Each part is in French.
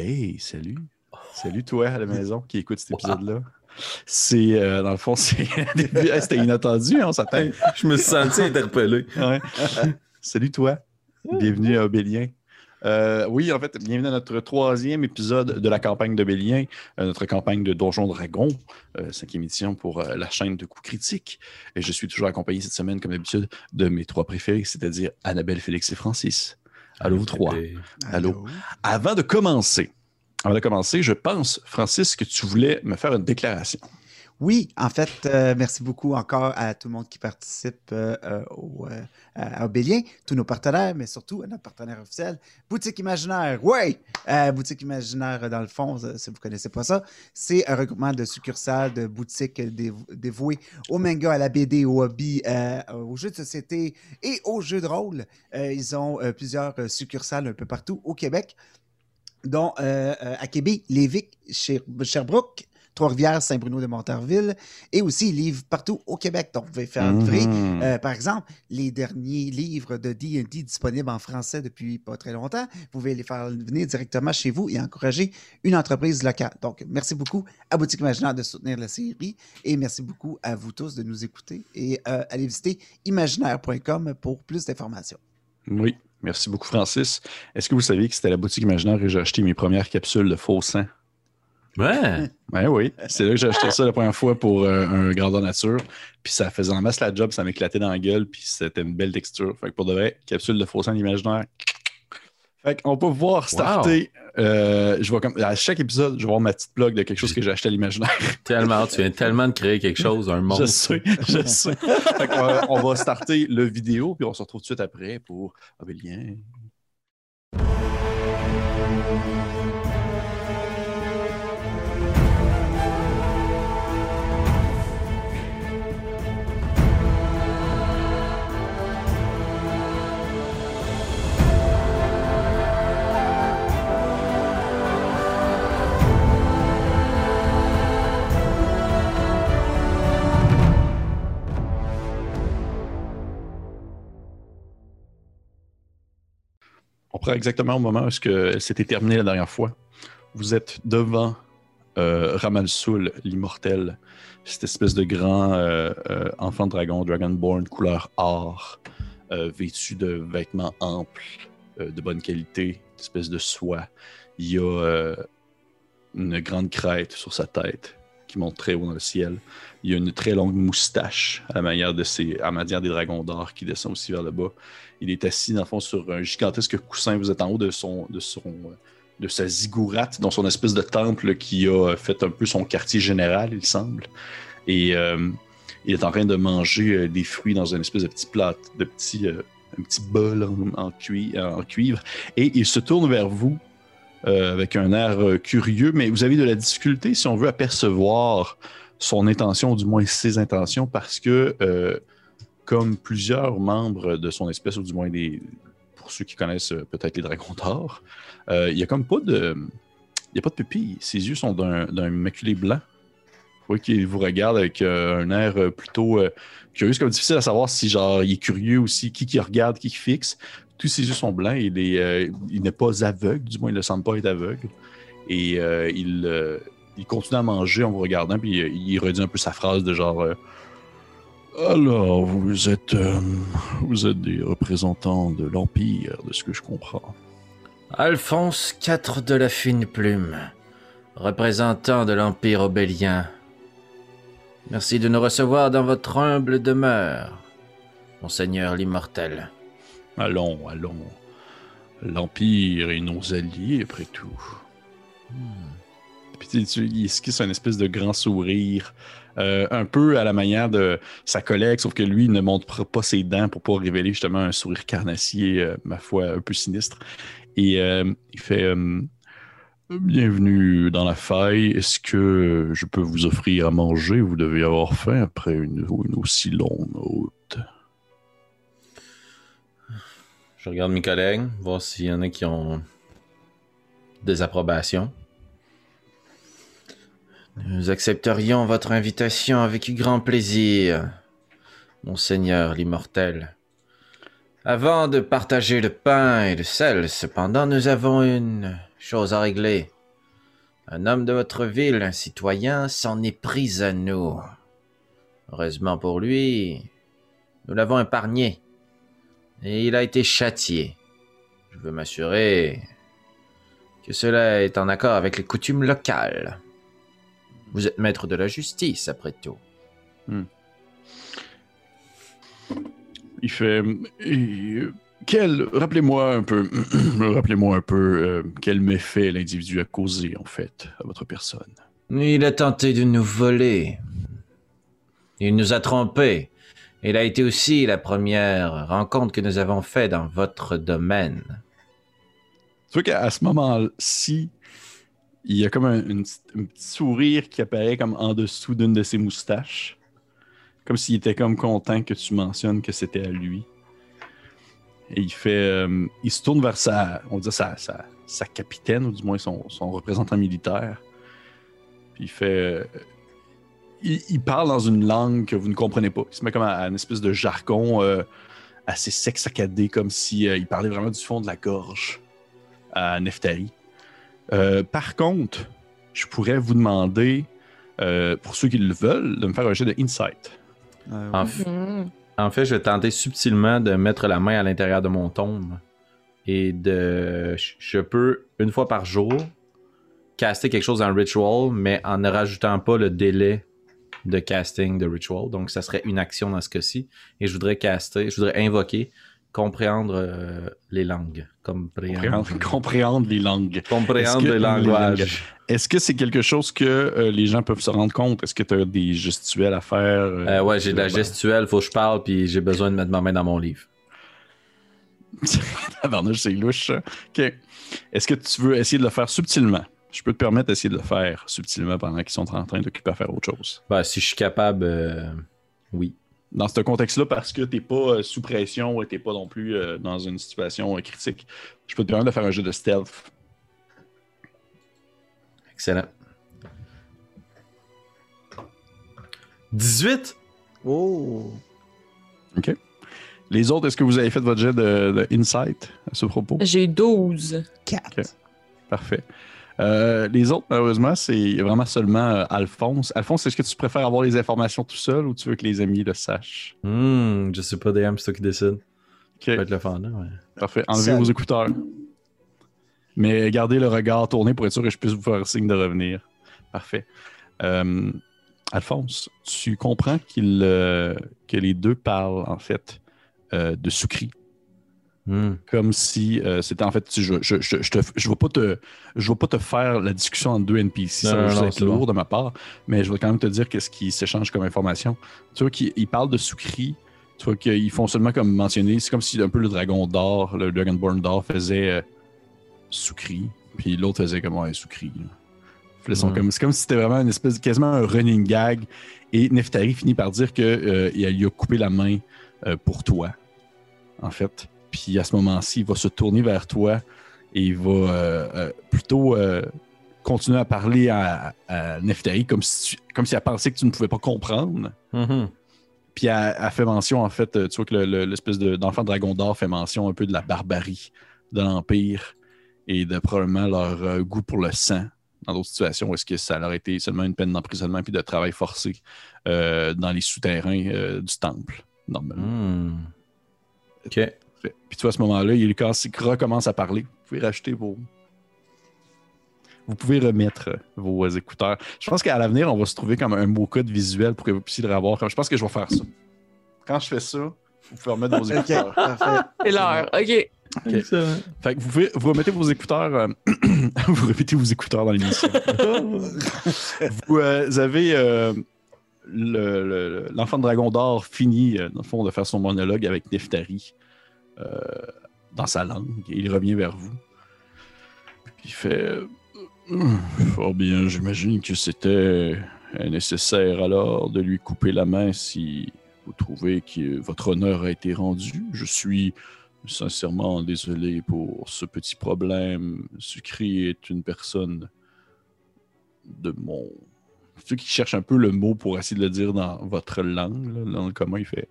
Hey, salut. Salut toi à la maison qui écoute cet épisode-là. C'est, euh, dans le fond, c'est c'était inattendu, hein, s'attend. Je me suis senti interpellé. Ouais. Salut toi. Bienvenue à Obélien. Euh, oui, en fait, bienvenue à notre troisième épisode de la campagne d'Obélien, euh, notre campagne de Donjon Dragon, euh, cinquième édition pour la chaîne de coups critiques. Et je suis toujours accompagné cette semaine, comme d'habitude, de mes trois préférés, c'est-à-dire Annabelle, Félix et Francis. Allô, vous trois. Allô. Avant de commencer, avant de commencer, je pense, Francis, que tu voulais me faire une déclaration. Oui, en fait, euh, merci beaucoup encore à tout le monde qui participe euh, euh, à Obélien, tous nos partenaires, mais surtout à notre partenaire officiel, Boutique Imaginaire. Oui! Boutique Imaginaire, dans le fond, si vous ne connaissez pas ça, c'est un regroupement de succursales, de boutiques dév- dévouées au manga, à la BD, au hobby, aux jeux de société et aux jeux de rôle. Ils ont plusieurs succursales un peu partout au Québec, dont à Québec, Lévis, Cher- Sherbrooke, Trois-Rivières, Saint-Bruno-de-Montarville, et aussi ils livrent partout au Québec. Donc, vous pouvez faire livrer, Mhm. euh, par exemple, les derniers livres de D&D disponibles en français depuis pas très longtemps. Vous pouvez les faire venir directement chez vous et encourager une entreprise locale. Donc, merci beaucoup à Boutique Imaginaire de soutenir la série et merci beaucoup à vous tous de nous écouter et euh, allez visiter imaginaire.com pour plus d'informations. Oui, merci beaucoup, Francis. Est-ce que vous saviez que c'était à la boutique imaginaire que j'ai acheté mes premières capsules de faux sang? Ouais. Ben oui, c'est là que j'ai acheté ça la première fois pour euh, un grandeur nature. Puis ça faisait en masse la job, ça m'éclatait dans la gueule, puis c'était une belle texture. Fait que pour de vrai, capsule de faux sang imaginaire. Fait qu'on peut voir starter. euh, je vais comme, à chaque épisode, je vais voir ma petite blog de quelque chose que j'ai acheté à l'imaginaire. Tellement, tu viens tellement de créer quelque chose, un Je monstre. sais, je sais. Fait qu'on va- on va starter le vidéo, puis on se retrouve tout de suite après pour Obélien. On prend exactement au moment où s'était terminée la dernière fois. Vous êtes devant euh, Ramalsoul, l'immortel, cette espèce de grand euh, euh, enfant dragon, Dragonborn, couleur or, euh, vêtu de vêtements amples, de bonne qualité, une espèce de soie. Il y a une grande crête sur sa tête qui monte très haut dans le ciel. Il a une très longue moustache à la manière, de ses, à des dragons d'or qui descend aussi vers le bas. Il est assis, dans le fond, sur un gigantesque coussin. Vous êtes en haut de son, de son, de sa zigourate, dans son espèce de temple qui a fait un peu son quartier général, il semble. Et euh, il est en train de manger euh, des fruits dans une espèce de petit plat, de petit, euh, un petit bol en cuivre. Et il se tourne vers vous euh, avec un air euh, curieux, mais vous avez de la difficulté, si on veut, à percevoir son intention, ou du moins ses intentions, parce que, euh, comme plusieurs membres de son espèce, ou du moins des, pour ceux qui connaissent peut-être les dragons d'or, il n'y a comme pas de. Il a pas de pupille. Ses yeux sont d'un maculé blanc. Voyez qu'il vous regarde avec un air plutôt curieux. C'est comme difficile à savoir si genre il est curieux aussi, qui qui regarde, qui fixe. Tous ses yeux sont blancs. Il est, euh, il n'est pas aveugle, du moins il ne semble pas être aveugle. Et euh, il, euh, il continue à manger en vous regardant, puis il redit un peu sa phrase de genre. alors, vous êtes, vous êtes des représentants de l'Empire, de ce que je comprends. Alphonse IV de la fine plume, représentant de l'Empire obélien. Merci de nous recevoir dans votre humble demeure, Monseigneur l'immortel. Allons, allons. L'Empire et nos alliés, après tout. Puis tu, tu- il esquisse un espèce de grand sourire, euh, un peu à la manière de sa collègue, sauf que lui ne montre pas ses dents pour pas révéler justement un sourire carnassier, euh, ma foi, un peu sinistre. Et euh, il fait Bienvenue dans la faille. Est-ce que je peux vous offrir à manger? Vous devez avoir faim après une aussi longue Je regarde mes collègues, voir s'il y en a qui ont des approbations. Nous accepterions votre invitation avec grand plaisir, Monseigneur l'immortel. Avant de partager le pain et le sel, cependant, nous avons une chose à régler. Un homme de votre ville, un citoyen, s'en est pris à nous. Heureusement pour lui, nous l'avons épargné. Et il a été châtié. Je veux m'assurer que cela est en accord avec les coutumes locales. Vous êtes maître de la justice, après tout. Il fait. Quel. Rappelez-moi un peu. Rappelez-moi un peu euh, quel méfait l'individu a causé, en fait, à votre personne. Il a tenté de nous voler. Il nous a trompés. Il a été aussi la première rencontre que nous avons faite dans votre domaine. Tu vois qu'à ce moment-ci, il y a comme un, petit sourire qui apparaît comme en dessous d'une de ses moustaches. Comme s'il était comme content que tu mentionnes que c'était à lui. Et il fait. euh, il se tourne vers sa. On dire sa, sa, capitaine, ou du moins son, son représentant militaire. Puis il fait. euh, il, il parle dans une langue que vous ne comprenez pas. Il se met comme à, à une espèce de jargon euh, assez sec, saccadé, comme si euh, il parlait vraiment du fond de la gorge à Neftali. Euh, par contre, je pourrais vous demander, euh, pour ceux qui le veulent, de me faire un jet de insight. Euh, En, f- en fait, je vais tenter subtilement de mettre la main à l'intérieur de mon tombe et de. je- Je peux, une fois par jour, caster quelque chose dans le ritual, mais en ne rajoutant pas le délai de casting de ritual. Donc, ça serait une action dans ce cas-ci. Et je voudrais caster, je voudrais invoquer, comprendre euh, les langues. Comprendre, Compréhendre, compréhendre les langues. comprendre que- les langages. Est-ce que c'est quelque chose que euh, les gens peuvent se rendre compte? Est-ce que tu as des gestuels à faire? euh, Euh, ouais, j'ai de la gestuelle, faut que je parle, puis j'ai besoin de mettre ma main dans mon livre. Tabarnouche, c'est louche. OK. Est-ce que tu veux essayer de le faire subtilement? Je peux te permettre d'essayer de le faire subtilement pendant qu'ils sont en train d'occuper à faire autre chose. Ben, si je suis capable, euh, oui. Dans ce contexte-là, parce que t'es pas euh, sous pression et t'es pas non plus euh, dans une situation euh, critique, je peux te permettre de faire un jeu de stealth. Excellent. 18? Oh! OK? Les autres, est-ce que vous avez fait votre jet de, de insight à ce propos? J'ai 12. 4. Ok. Parfait. Euh, les autres, malheureusement, c'est vraiment seulement euh, Alphonse. Alphonse, est-ce que tu préfères avoir les informations tout seul ou tu veux que les amis le sachent? Hmm, je sais pas, DM, c'est toi qui décide. OK, Ça peut être le fondant, ouais. parfait. Enlevez vos écouteurs. Mais gardez le regard tourné pour être sûr que je puisse vous faire signe de revenir. Parfait. Euh, Alphonse, tu comprends qu'il, euh, que les deux parlent, en fait, euh, de Soukri. Hmm. comme si euh, c'était en fait tu- je je je je je vais pas te je vais pas te faire la discussion entre deux NPC Non, ça va juste être c'est lourd de ma part mais je vais quand même te dire qu'est-ce qui s'échange comme information tu vois qu'ils ils parlent de Soukri tu vois qu'ils font seulement comme mentionner c'est comme si un peu le dragon d'or le Dragonborn d'or faisait euh, Soukri puis l'autre faisait comme ouais Soukri là. Sont comme- c'est comme si c'était vraiment une espèce quasiment un running gag et Neftari finit par dire que euh, il lui a coupé la main euh, pour toi en fait puis à ce moment-ci, il va se tourner vers toi et il va euh, euh, plutôt euh, continuer à parler à, à Neftari comme si, tu- comme si elle pensait que tu ne pouvais pas comprendre. Mhm. Puis elle, elle fait mention, en fait, tu vois que le- le- l'espèce de- d'enfant dragon d'or fait mention un peu de la barbarie de l'Empire et de probablement leur euh, goût pour le sang dans d'autres situations. Est-ce que ça leur a été seulement une peine d'emprisonnement puis de travail forcé euh, dans les souterrains euh, du temple, normalement? Hmm. Ok. Puis tu vois, à ce moment-là, il recommence à parler. Vous pouvez racheter vos. Vous pouvez remettre vos écouteurs. Je pense qu'à l'avenir, on va se trouver comme un mot code visuel pour que vous puissiez le revoir. Comme- Je pense que je vais faire ça. Quand je fais ça, vous pouvez remettre vos écouteurs. C'est l'heure. OK. Fait que vous, pouvez, vous remettez vos écouteurs. euh, vous remettez vos écouteurs dans l'émission. vous euh, avez euh, le- le- l'enfant de dragon d'or fini, euh, dans le fond, de faire son monologue avec Neftari euh, dans sa langue. Il revient vers vous. Il fait euh, Fort bien, j'imagine que c'était euh, nécessaire alors de lui couper la main si vous trouvez que votre honneur a été rendu. Je suis sincèrement désolé pour ce petit problème. Sucri est une personne de mon. Ceux qui cherchent un peu le mot pour essayer de le dire dans votre langue, là, dans le commun, il fait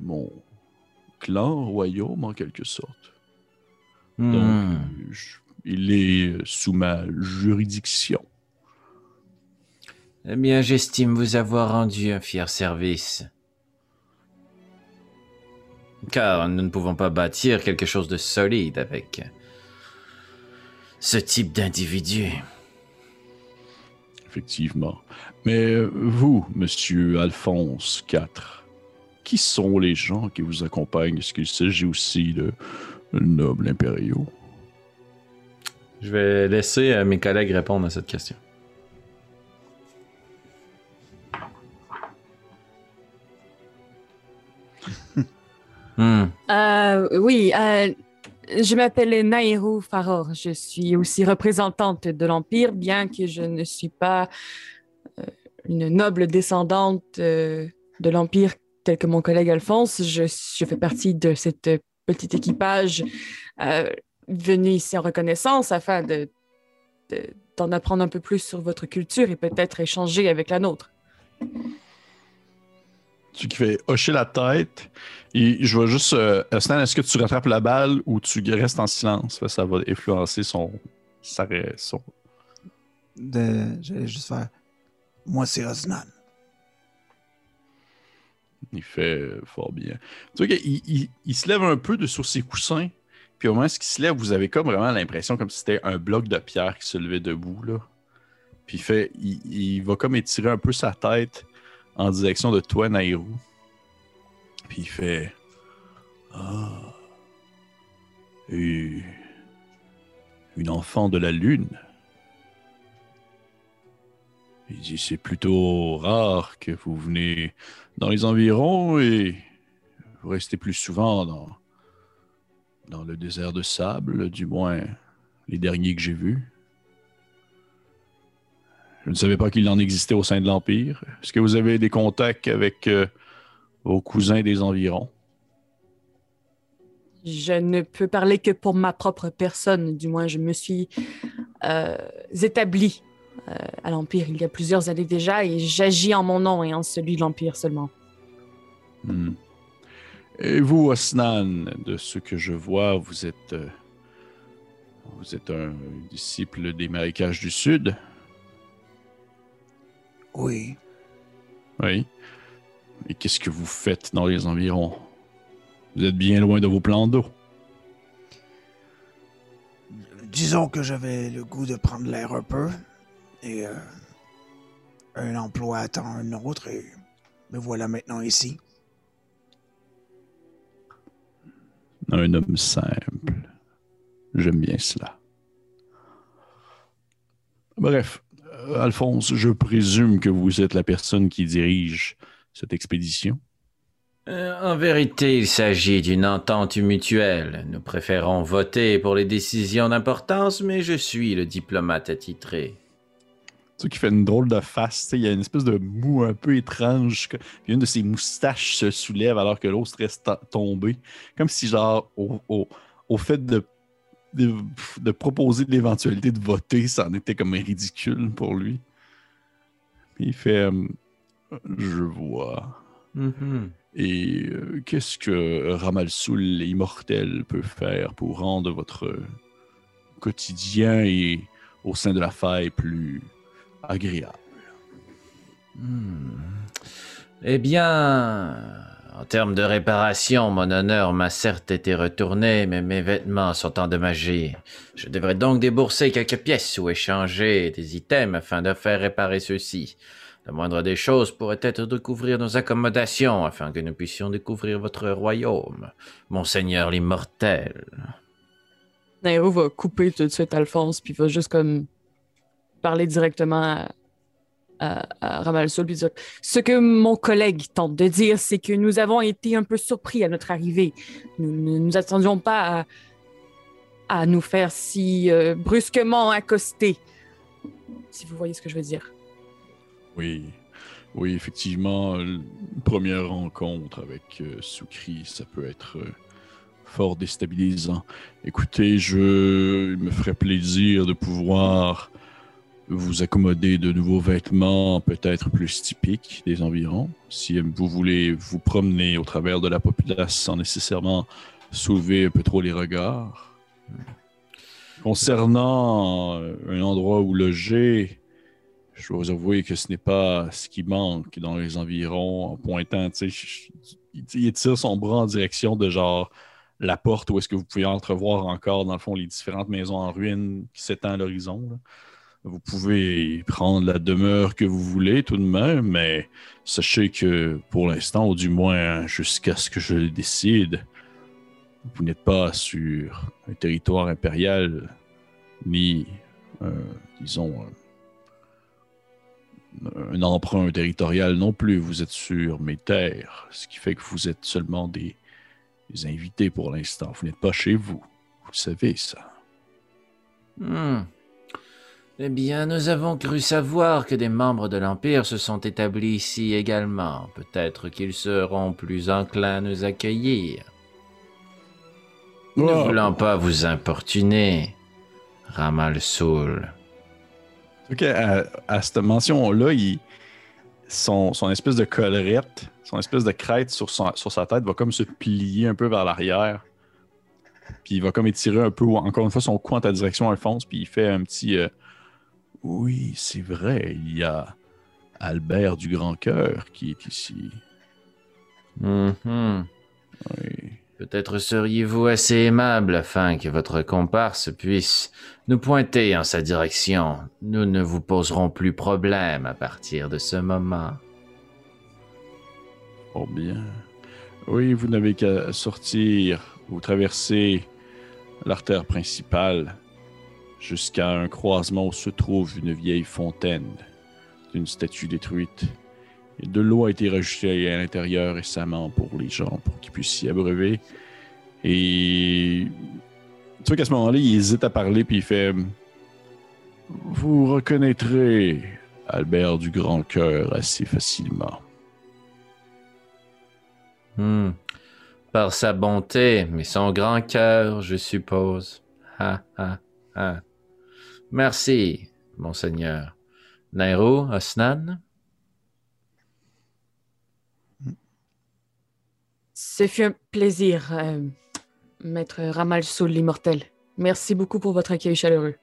mon clan, royaume en quelque sorte. Donc, Hmm. euh, je- Il est sous ma juridiction. Eh bien, j'estime vous avoir rendu un fier service. Car nous ne pouvons pas bâtir quelque chose de solide avec ce type d'individu. Effectivement. Mais vous, monsieur Alphonse IV, qui sont les gens qui vous accompagnent? Est-ce qu'il s'agit aussi de nobles impériaux? Je vais laisser euh, mes collègues répondre à cette question. Hmm. Euh, oui, euh, je m'appelle Nairou Faror. Je suis aussi représentante de l'Empire, bien que je ne suis pas euh, une noble descendante euh, de l'Empire tel que mon collègue Alphonse. Je, je fais partie de cette petit équipage euh, venu ici en reconnaissance afin de, de- d'en apprendre un peu plus sur votre culture et peut-être échanger avec la nôtre. Tu qui fais hocher la tête. Et je vais juste. Euh, Stan, est-ce que tu rattrapes la balle ou tu restes en silence? Ça va influencer son. sa son- De... J'allais juste faire. Moi, c'est Osnan. Il fait euh, fort bien. Tu vois qu'il il, il se lève un peu de sur ses coussins. Puis au moment où il se lève, vous avez comme vraiment l'impression comme si c'était un bloc de pierre qui se levait debout. Là. Puis il fait. Il, il va comme étirer un peu sa tête en direction de toi, Nairou. Puis il fait. Ah. Une enfant de la lune. Il dit c'est plutôt rare que vous venez dans les environs et vous restez plus souvent dans, dans le désert de sable, du moins les derniers que j'ai vus. Je ne savais pas qu'il en existait au sein de l'Empire. Est-ce que vous avez des contacts avec euh, vos cousins des environs? Je ne peux parler que pour ma propre personne, du moins je me suis euh, établie à l'Empire il y a plusieurs années déjà et j'agis en mon nom et en celui de l'Empire seulement. Hmm. Et vous, Osnan, de ce que je vois, vous êtes, euh, vous êtes un disciple des marécages du Sud? Oui. Oui. Et qu'est-ce que vous faites dans les environs? Vous êtes bien loin de vos plans d'eau. Disons que j'avais le goût de prendre l'air un peu. Et euh, un emploi attend un autre. Et me voilà maintenant ici. Un homme simple. J'aime bien cela. Bref, euh, Alphonse, je présume que vous êtes la personne qui dirige cette expédition. Euh, en vérité, il s'agit d'une entente mutuelle. Nous préférons voter pour les décisions d'importance, mais je suis le diplomate attitré. Tu sais, qui fait une drôle de face. tu sais, Il y a une espèce de mou un peu étrange. Puis une de ses moustaches se soulève alors que l'autre reste ta- tombé. Comme si, genre, au, au- au fait de, de, de proposer l'éventualité de voter, ça en était comme ridicule pour lui. Puis il fait euh, Je vois. Mhm. Et euh, qu'est-ce que Ramalsoul immortel peut faire pour rendre votre quotidien et au sein de la faille plus agréable? Hmm. Eh bien, en termes de réparation, mon honneur m'a certes été retourné, mais mes vêtements sont endommagés. Je devrais donc débourser quelques pièces ou échanger des items afin de faire réparer ceux-ci. La moindre des choses pourrait être de couvrir nos accommodations afin que nous puissions découvrir votre royaume, Monseigneur l'immortel. Nairo va couper tout de suite Alphonse, puis va juste comme parler directement à, puis dire Ce que mon collègue tente de dire, c'est que nous avons été un peu surpris à notre arrivée. Nous ne nous attendions pas à, nous faire si euh, brusquement accoster. Si vous voyez ce que je veux dire. Oui, oui, effectivement, une première rencontre avec euh, Soukri, ça peut être euh, fort déstabilisant. Écoutez, je il me ferait plaisir de pouvoir vous accommoder de nouveaux vêtements, peut-être plus typiques des environs. Si vous voulez vous promener au travers de la populace sans nécessairement soulever un peu trop les regards. Concernant euh, un endroit où loger, je dois vous avouer que ce n'est pas ce qui manque dans les environs en pointant, il tire son bras en direction de genre la porte où est-ce que vous pouvez entrevoir encore, dans le fond, les différentes maisons en ruine qui s'étendent à l'horizon. Vous pouvez prendre la demeure que vous voulez tout de même, mais sachez que pour l'instant, ou du moins jusqu'à ce que je le décide, vous n'êtes pas sur un territoire impérial, ni, euh, disons, un, un emprunt territorial non plus. Vous êtes sur mes terres, ce qui fait que vous êtes seulement des, invités pour l'instant. Vous n'êtes pas chez vous. Vous savez, ça. Hmm. Eh bien, nous avons cru savoir que des membres de l'Empire se sont établis ici également. Peut-être qu'ils seront plus enclins à nous accueillir. Ne Oh. voulant pas vous importuner, Ramal Soul. Ok, à, à cette mention-là, il- son, son espèce de collerette, son espèce de crête sur, son- sur sa tête va comme se plier un peu vers l'arrière. Puis il va comme étirer un peu, encore une fois, son cou en ta direction, Alphonse, puis il fait un petit euh, Oui, c'est vrai, il y a Albert du Grand Cœur qui est ici. Mhm. Oui. Peut-être seriez-vous assez aimable afin que votre comparse puisse nous pointer en sa direction. Nous ne vous poserons plus problème à partir de ce moment. Fort bien. Oui, vous n'avez qu'à sortir ou traverser l'artère principale jusqu'à un croisement où se trouve une vieille fontaine d'une statue détruite. Et de l'eau a été rajoutée à l'intérieur récemment pour les gens, pour qu'ils puissent s'y abreuver. Et tu vois qu'à ce moment-là, il hésite à parler, puis il fait Vous reconnaîtrez Albert du Grand Cœur assez facilement. Hmm. Par sa bonté, mais son grand cœur, je suppose. Ha, ha, ha. Merci, monseigneur. Nairo, Osnan? Ce fut un plaisir, euh, maître Ramal Soul l'immortel. Merci beaucoup pour votre accueil chaleureux.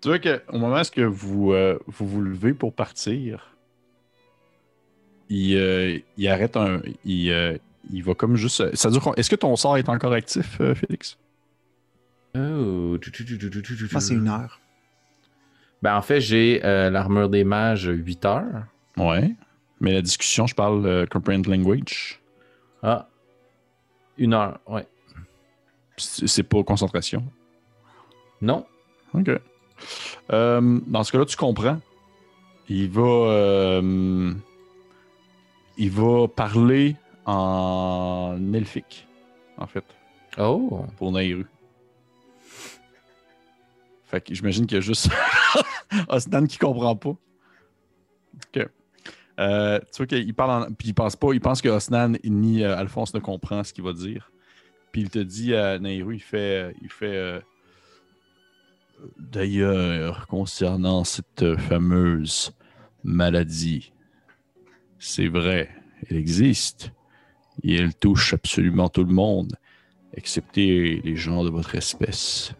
Tu vois qu'au moment où que vous, euh, vous vous levez pour partir, il, euh, il arrête un. Il, euh, il va comme juste. Ça dure. Est-ce que ton sort est encore actif, euh, Félix? Oh. Je pense que c'est une heure. Ben, en fait, j'ai euh, l'armure des mages 8 heures. Ouais. Mais la discussion, je parle euh, Comprehend Language. Ah. Une heure, ouais. C'est c'est pas concentration? Non. OK. Euh, dans ce cas-là, tu comprends. Il va. euh, il va parler en elfique, en fait. Oh. pour Nairu. Fait que j'imagine qu'il y a juste Osnan qui comprend pas. Ok. Euh, tu vois qu'il parle. Puis il pense pas, il pense que Osnan ni euh, Alphonse ne comprend ce qu'il va dire. Puis il te dit à Nairu, il fait. Il fait euh, D'ailleurs, concernant cette fameuse maladie, c'est vrai, elle existe. Et elle touche absolument tout le monde excepté les gens de votre espèce.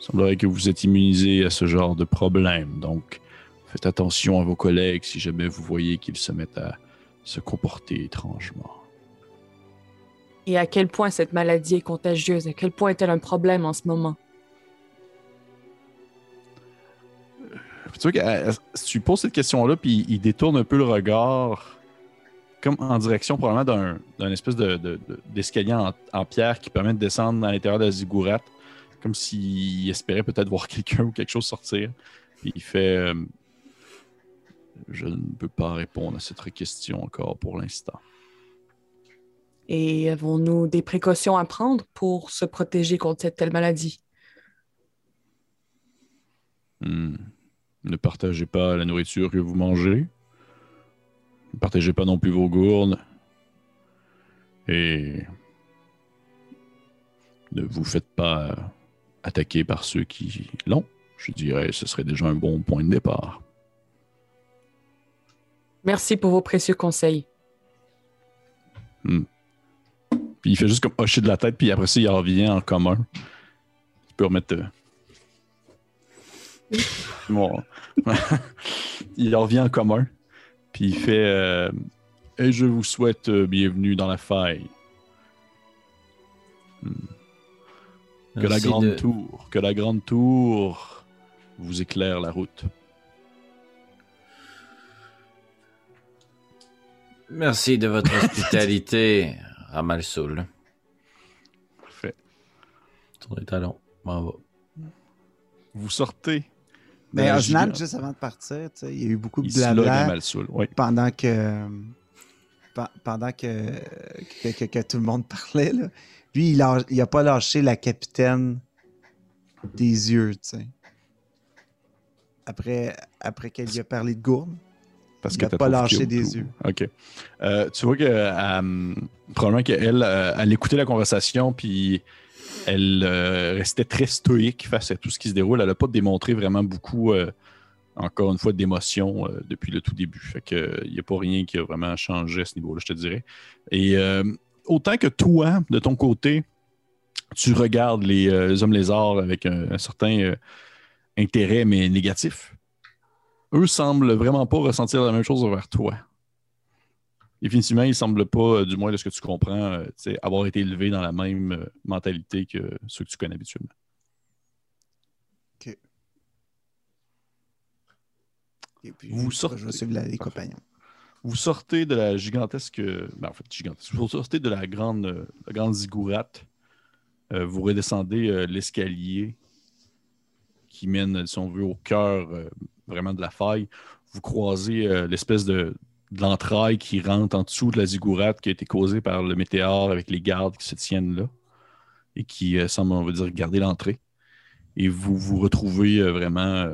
Il semblerait que vous êtes immunisés à ce genre de problème, donc faites attention à vos collègues si jamais vous voyez qu'ils se mettent à se comporter étrangement. Et à quel point cette maladie est contagieuse? À quel point est-elle un problème en ce moment? Tu vois que euh, si tu poses cette question-là, puis il détourne un peu le regard, comme en direction probablement d'un, d'un espèce de, de- de- d'escalier en, en pierre qui permet de descendre à l'intérieur de la ziggourate, comme s'il espérait peut-être voir quelqu'un ou quelque chose sortir. Puis il fait euh, Je ne peux pas répondre à cette question encore pour l'instant. Et avons-nous des précautions à prendre pour se protéger contre cette telle maladie? Hmm. Ne partagez pas la nourriture que vous mangez. Ne partagez pas non plus vos gourdes. Et ne vous faites pas attaquer par ceux qui l'ont. Je dirais ce serait déjà un bon point de départ. Merci pour vos précieux conseils. Puis il fait juste comme hocher de la tête, puis après ça, il revient en commun. peux remettre. euh, Bon. il revient en commun. Puis il fait euh, Et je vous souhaite euh, bienvenue dans la faille. Hmm. Que la grande de- tour, que la grande tour vous éclaire la route. Merci de votre hospitalité, Ramalsoul. Parfait. Tourne les talons. M'en va. Vous sortez. Mais la Osnan, juste avant de partir, il y a eu beaucoup de blabla oui. pendant que, pe- pendant que, que, que- que tout le monde parlait. Là. Lui, il a, il a pas lâché la capitaine des yeux, tu sais. Après, après qu'elle lui a parlé de gourde. Parce Il que a t'as pas lâché des ou- yeux. OK. Euh, tu vois que euh, probablement qu'elle, euh, elle écoutait la conversation, puis elle restait très stoïque face à tout ce qui se déroule. Elle n'a pas démontré vraiment beaucoup, encore une fois, d'émotion depuis le tout début. Fait que il n'y a pas rien qui a vraiment changé à ce niveau-là, je te dirais. Et euh, autant que toi, de ton côté, tu regardes les, euh, les hommes lézards avec un, un certain euh, intérêt, mais négatif eux semblent vraiment pas ressentir la même chose envers toi. Définitivement, ils semblent pas, euh, du moins de ce que tu comprends, avoir été élevés dans la même mentalité que ceux que tu connais habituellement. Et puis, Vous je- sortez. Je vais suivre les compagnons. Vous sortez de la gigantesque. Ben, en fait, gigantesque. Vous sortez de la grande, ziggourate. Euh, vous redescendez euh, l'escalier qui mène, si on veut, au cœur euh, vraiment de la faille. Vous croisez l'espèce de, de l'entraille qui rentre en dessous de la ziggourate qui a été causée par le météore avec les gardes qui se tiennent là et qui semblent, on va dire, garder l'entrée. Et vous vous retrouvez vraiment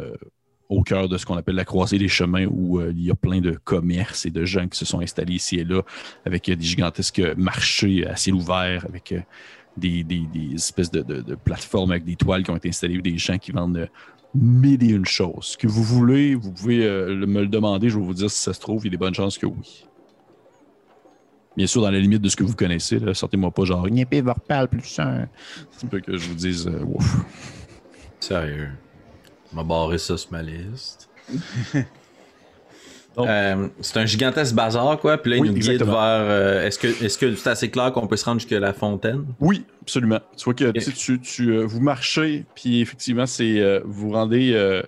au cœur de ce qu'on appelle la croisée des chemins où euh, il y a plein de commerces et de gens qui se sont installés ici et là avec euh, des gigantesques marchés à ciel ouvert, avec euh, des, espèces de, plateformes avec des toiles qui ont été installées, des gens qui vendent mille et une choses. Ce que vous voulez, vous pouvez me le demander, je vais vous dire si ça se trouve, il y a des bonnes chances que oui. Bien sûr, dans la limite de ce que vous connaissez, sortez-moi pas genre Niépé Vorpal plus un. C'est peu que je vous dise ouf. Sérieux. On m'a barré ça sur ma liste. Euh, c'est un gigantesque bazar, quoi. Puis là, il Oui, nous guide exactement. vers. euh, est-ce que c'est assez clair qu'on peut se rendre jusqu'à la fontaine? Oui, absolument. Tu vois que tu tu, tu, euh, vous marchez, puis effectivement, c'est vous rendez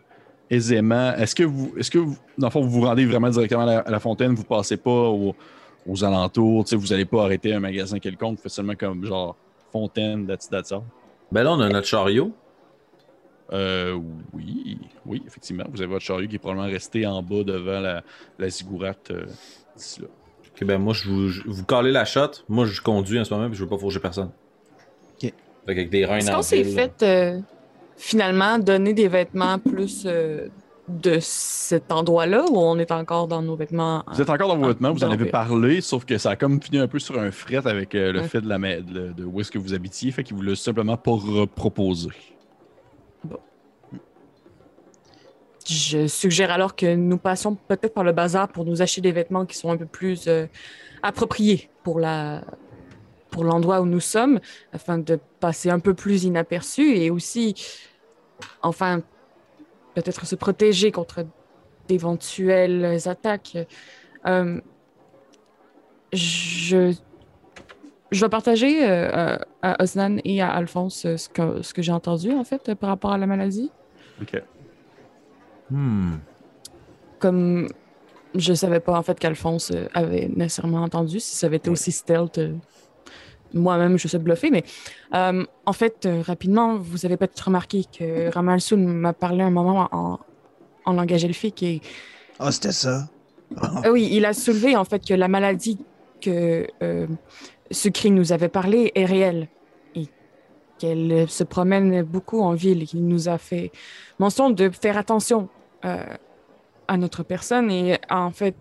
aisément. Est-ce que vous, est-ce que vous, dans le fond, vous vous rendez vraiment directement à la, à la fontaine, vous passez pas au- aux alentours, vous n'allez pas arrêter un magasin quelconque, vous faites seulement comme genre fontaine, that's, it, that's all? Ben là, on a notre chariot. Euh, oui, oui, effectivement. Vous avez votre chariot qui est probablement resté en bas devant la, la ziggourate euh, d'ici là. Ok, ben moi, je vous, je- vous calez la shot. Moi, je conduis en ce moment, puis je veux pas fourger personne. Ok. Fait qu'avec des reins Est-ce qu'on s'est fait euh, finalement donner des vêtements plus euh, de cet endroit-là ou on est encore dans nos vêtements? Vous êtes encore dans vos vêtements, vous en avez parlé, sauf que ça a comme fini un peu sur un fret avec euh, le Ouais. fait de, la, de, de où est-ce que vous habitiez, fait qu'il vous l'a simplement pas reproposé. Je suggère alors que nous passions peut-être par le bazar pour nous acheter des vêtements qui sont un peu plus euh, appropriés pour la pour l'endroit où nous sommes, afin de passer un peu plus inaperçu et aussi, enfin, peut-être se protéger contre d'éventuelles attaques. Euh, je je vais partager euh, à Osnan et à Alphonse euh, ce que, ce que j'ai entendu en fait par rapport à la maladie. Ok. Hmm. comme je savais pas en fait qu'Alphonse euh, avait nécessairement entendu, si ça avait été aussi stealth, euh, moi-même je sais bluffer, mais euh, en fait, euh, rapidement, vous avez peut-être remarqué que Ramalsoun m'a parlé un moment en, en langage elfique et Ah, c'était ça. Ah, oui, il a soulevé en fait que la maladie que euh, Sucri nous avait parlé est réelle et qu'elle se promène beaucoup en ville. Il nous a fait mention de faire attention euh, à notre personne et en fait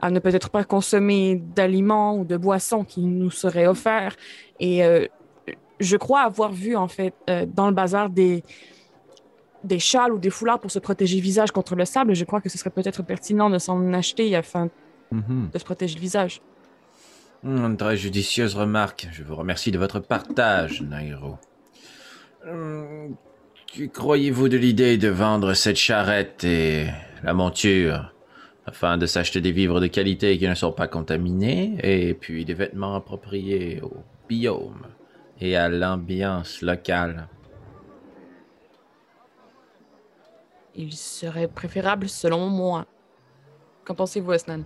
à ne peut-être pas consommer d'aliments ou de boissons qui nous seraient offerts. Et euh, je crois avoir vu en fait euh, dans le bazar des des châles ou des foulards pour se protéger le visage contre le sable. Je crois que ce serait peut-être pertinent de s'en acheter afin Mhm. de se protéger le visage. Une très judicieuse remarque. Je vous remercie de votre partage, Nairo. Hum, Que croyez-vous de l'idée de vendre cette charrette et la monture afin de s'acheter des vivres de qualité qui ne sont pas contaminés et puis des vêtements appropriés au biome et à l'ambiance locale? Il serait préférable selon moi. Qu'en pensez-vous, Asnan?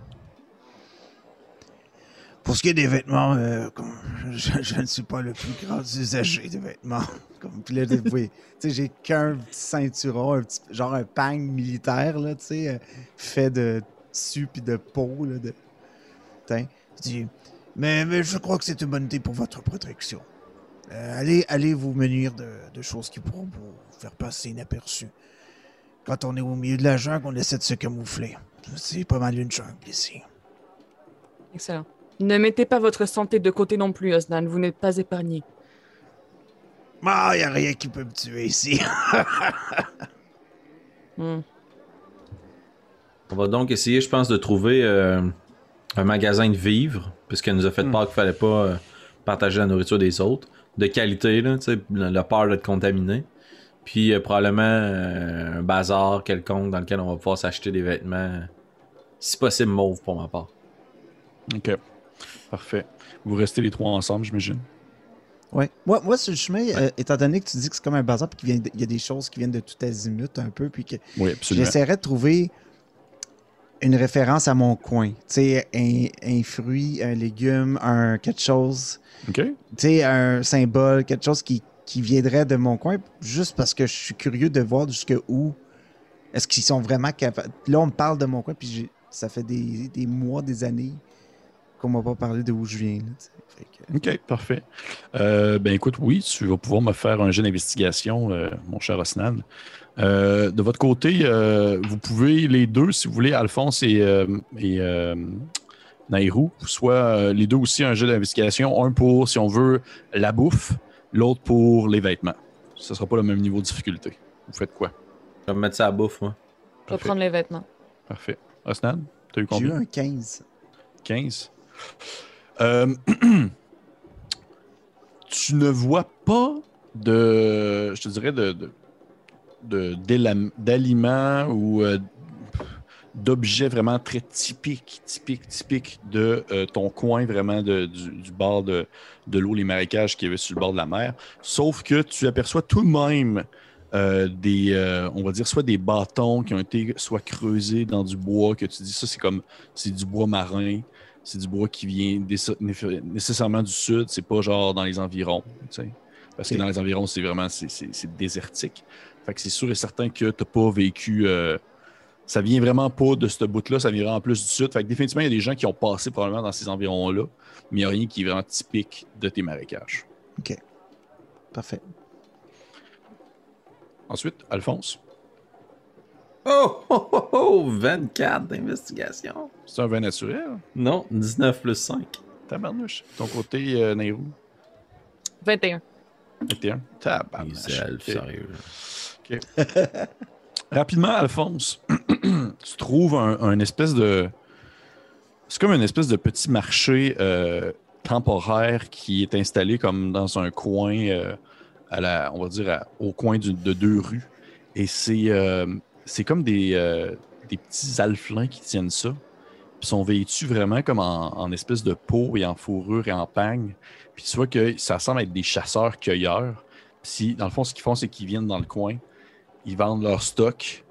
Pour ce qui est des vêtements, euh, je, ne suis pas le plus grand usager de vêtements. Comme, puis là, oui, j'ai qu'un petit ceinturon, genre un pang militaire, là, euh, fait de tissu puis de peau, là, de mais, mais je crois que c'est une bonne idée pour votre protection. Euh, allez, allez vous munir de, de choses qui pourront vous faire passer inaperçues. Quand on est au milieu de la jungle, on essaie de se camoufler. C'est pas mal une jungle ici. Excellent. Ne mettez pas votre santé de côté non plus, Osnan. Vous n'êtes pas épargné. Ah, y a rien qui peut me tuer ici. Hmm. On va donc essayer, je pense, de trouver euh, un magasin de vivres, puisqu'elle nous a fait Hmm. peur qu'il fallait pas euh, partager la nourriture des autres, de qualité, là, la, la peur d'être contaminé. Puis euh, probablement euh, un bazar quelconque dans lequel on va pouvoir s'acheter des vêtements, si possible mauve pour ma part. Ok. Parfait. Vous restez les trois ensemble, j'imagine. Ouais. Moi, moi, sur le chemin, euh, étant donné que tu dis que c'est comme un bazar, puis qu'il y a des choses qui viennent de tout azimut un peu, puis que Oui, j'essaierais de trouver une référence à mon coin. Tu sais, un, un fruit, un légume, un quelque chose, Ok. tu sais, un symbole, quelque chose qui, qui viendrait de mon coin, juste parce que je suis curieux de voir jusque où est-ce qu'ils sont vraiment capables. Là, on me parle de mon coin, puis ça fait des, des mois, des années qu'on m'a pas parlé de où je viens. là, que- Ok, parfait. Euh, ben écoute, oui, tu vas pouvoir me faire un jeu d'investigation, euh, mon cher Osnan. Euh, de votre côté, euh, vous pouvez les deux, si vous voulez, Alphonse et, euh, et euh, Nairou, soit euh, les deux aussi un jeu d'investigation, un pour, si on veut, la bouffe, l'autre pour les vêtements. Ce ne sera pas le même niveau de difficulté. Vous faites quoi? Je vais me mettre ça à la bouffe, moi. Je vais prendre les vêtements. Parfait. Osnan, tu as eu J'ai eu combien? un 15. 15. Euh, tu ne vois pas de, je te dirais, de, d'aliments ou euh, d'objets vraiment très typiques, typiques, typiques de euh, ton coin, vraiment de- du, bord de, de l'eau, les marécages qu'il y avait sur le bord de la mer. Sauf que tu aperçois tout de même des, on va dire, soit des bâtons qui ont été soit creusés dans du bois, que tu dis ça, c'est comme, c'est du bois marin, c'est du bois qui vient nécessairement du sud, c'est pas genre dans les environs. Parce que Ok. dans les environs, c'est vraiment, c'est, désertique. Fait que c'est sûr et certain que t'as pas vécu, euh, ça vient vraiment pas de ce bout-là, ça vient vraiment plus du sud. Fait que définitivement, il y a des gens qui ont passé probablement dans ces environs-là, mais il n'y a rien qui est vraiment typique de tes marécages. Parfait. Ensuite, Alphonse, Oh, oh, oh, oh, 24 d'investigation. c'est un vin naturel. Non, 19 plus 5. Tabarnouche. Ton côté, euh, Nairou, 21. 21. Tabarnouche. Sérieux. Rapidement, Alphonse, tu trouves un, un espèce de. C'est comme une espèce de petit marché euh, temporaire qui est installé comme dans un coin, euh, à la, on va dire à- au coin d'une- de deux rues. Et c'est euh, c'est comme des, euh, des petits alflins qui tiennent ça. Ils sont vêtus vraiment comme en, en espèce de peau et en fourrure et en pagne. Puis tu vois que ça semble être des chasseurs-cueilleurs. Puis dans le fond, ce qu'ils font, c'est qu'ils viennent dans le coin, ils vendent leur stock,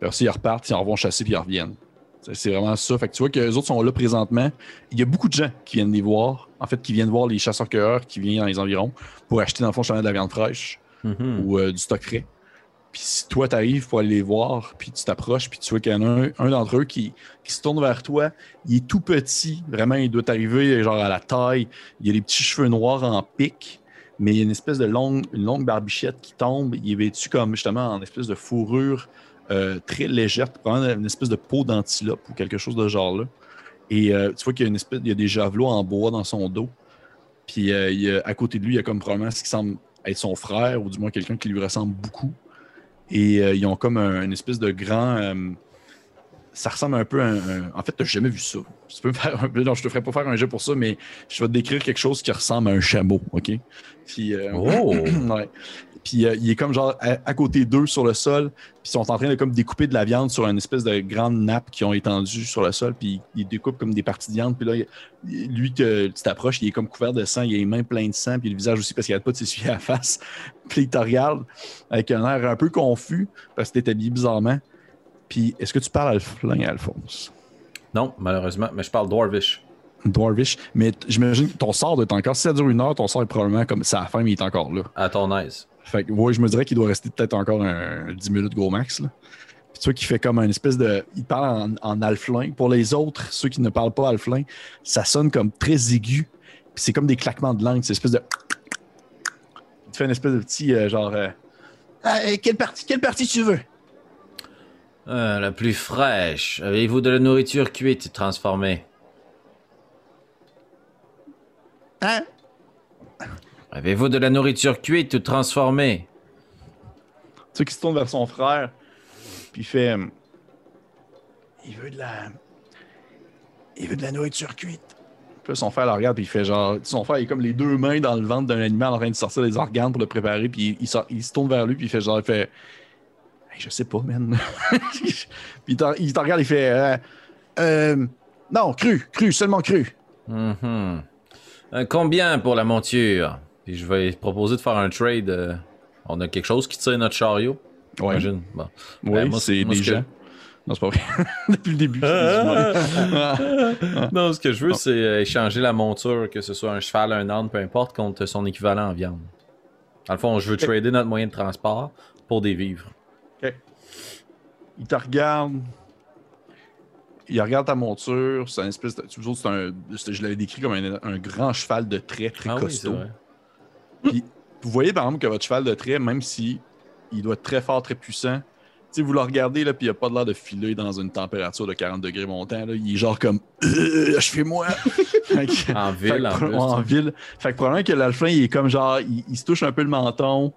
puis ça, ils repartent, ils en vont chasser, puis ils reviennent. C'est- vraiment ça. Fait que tu vois que les autres sont là présentement. Il y a beaucoup de gens qui viennent les voir, en fait, qui viennent voir les chasseurs-cueilleurs qui viennent dans les environs pour acheter, dans le fond, de la viande fraîche Mhm. ou euh, du stock frais. Puis si toi, tu arrives pour aller les voir, puis tu t'approches, puis tu vois qu'il y en a un, un d'entre eux qui, qui se tourne vers toi. Il est tout petit, vraiment, il doit t'arriver genre à la taille. Il a des petits cheveux noirs en pique, mais il y a une espèce de longue, une barbichette qui tombe. Il est vêtu comme justement en espèce de fourrure euh, très légère, probablement une espèce de peau d'antilope ou quelque chose de genre là. Et euh, tu vois qu'il y a des javelots en bois dans son dos. Puis euh, à côté de lui, il y a comme probablement ce qui semble être son frère, ou du moins quelqu'un qui lui ressemble beaucoup. Et euh, ils ont comme un- une espèce de grand. euh, ça ressemble un peu à un. un- En fait, tu jamais vu ça. Tu peux me faire un peu. Non, je te ferai pas faire un jeu pour ça, mais je vais te décrire quelque chose qui ressemble à un chameau, OK? Puis. euh, Oh! ouais. Puis euh, il est comme genre à, à côté d'eux sur le sol. Puis ils sont en train de comme découper de la viande sur une espèce de grande nappe qui ont étendue sur le sol. Puis ils découpent comme des parties de viande. Puis là, il- lui, que tu t'approches, il est comme couvert de sang. Il a les mains pleines de sang. Puis le visage aussi parce qu'il n'arrête pas de s'essuyer la face. Puis il te regarde avec un air un peu confus parce que t'es habillé bizarrement. Puis est-ce que tu parles Alflin, Alphonse? Non, malheureusement, mais je parle Dwarvish. Dwarvish. Mais j'imagine que ton sort doit être encore. Si ça dure une heure, ton sort est probablement comme ça à la fin, mais il est encore là. À ton aise. Fait que, ouais, je me dirais qu'il doit rester peut-être encore un, 10 minutes gros max. Là. Puis tu vois qu'il fait comme une espèce de. Il parle en, en alflin. Pour les autres, ceux qui ne parlent pas alflin, ça sonne comme très aigu. Puis c'est comme des claquements de langue. C'est une espèce de. Il te fait une espèce de petit euh, genre. euh, Ah, euh, quelle, partie, quelle partie tu veux? Euh, la plus fraîche. Avez-vous de la nourriture cuite et transformée? Hein? Avez-vous de la nourriture cuite ou transformée? Tu sais qu'il se tourne vers son frère. Puis il fait. Il veut de la. Il veut de la nourriture cuite. Puis là, son frère le regarde, puis il fait genre. Son frère, il est comme les deux mains dans le ventre d'un animal en train de sortir des organes pour le préparer. Puis il, sort- il se tourne vers lui, puis il fait genre. Il fait. Hey, je sais pas, man. puis il te, il te regarde, il fait. euh, Euh, non, cru, cru, seulement cru. Mhm. Euh, combien pour la monture? Puis je vais proposer de faire un trade. euh, On a quelque chose qui tire notre chariot Ouais. J'imagine. Bon. Oui, Ben, moi, c'est des ce que- gens. Non, c'est pas vrai. Depuis le début. non, ce que je veux, c'est euh, échanger la monture, que ce soit un cheval, un âne, peu importe, contre son équivalent en viande. Dans le fond, je veux trader notre moyen de transport pour des vivres. Il te regarde. Il regarde ta monture. C'est un espèce de. Tu un. Je l'avais décrit comme un, un grand cheval de trait très Ah costaud. Puis, vous voyez par exemple que votre cheval de trait, même si il doit être très fort, très puissant, tu sais, vous le regardez, là, puis il a pas de l'air de filer dans une température de 40 degrés montant. Là. Il est genre comme. Euh, je fais moi. Que- En fait ville, que en plus. en ville. Fait que probablement que l'alphin, il est comme genre. Il, il se touche un peu le menton.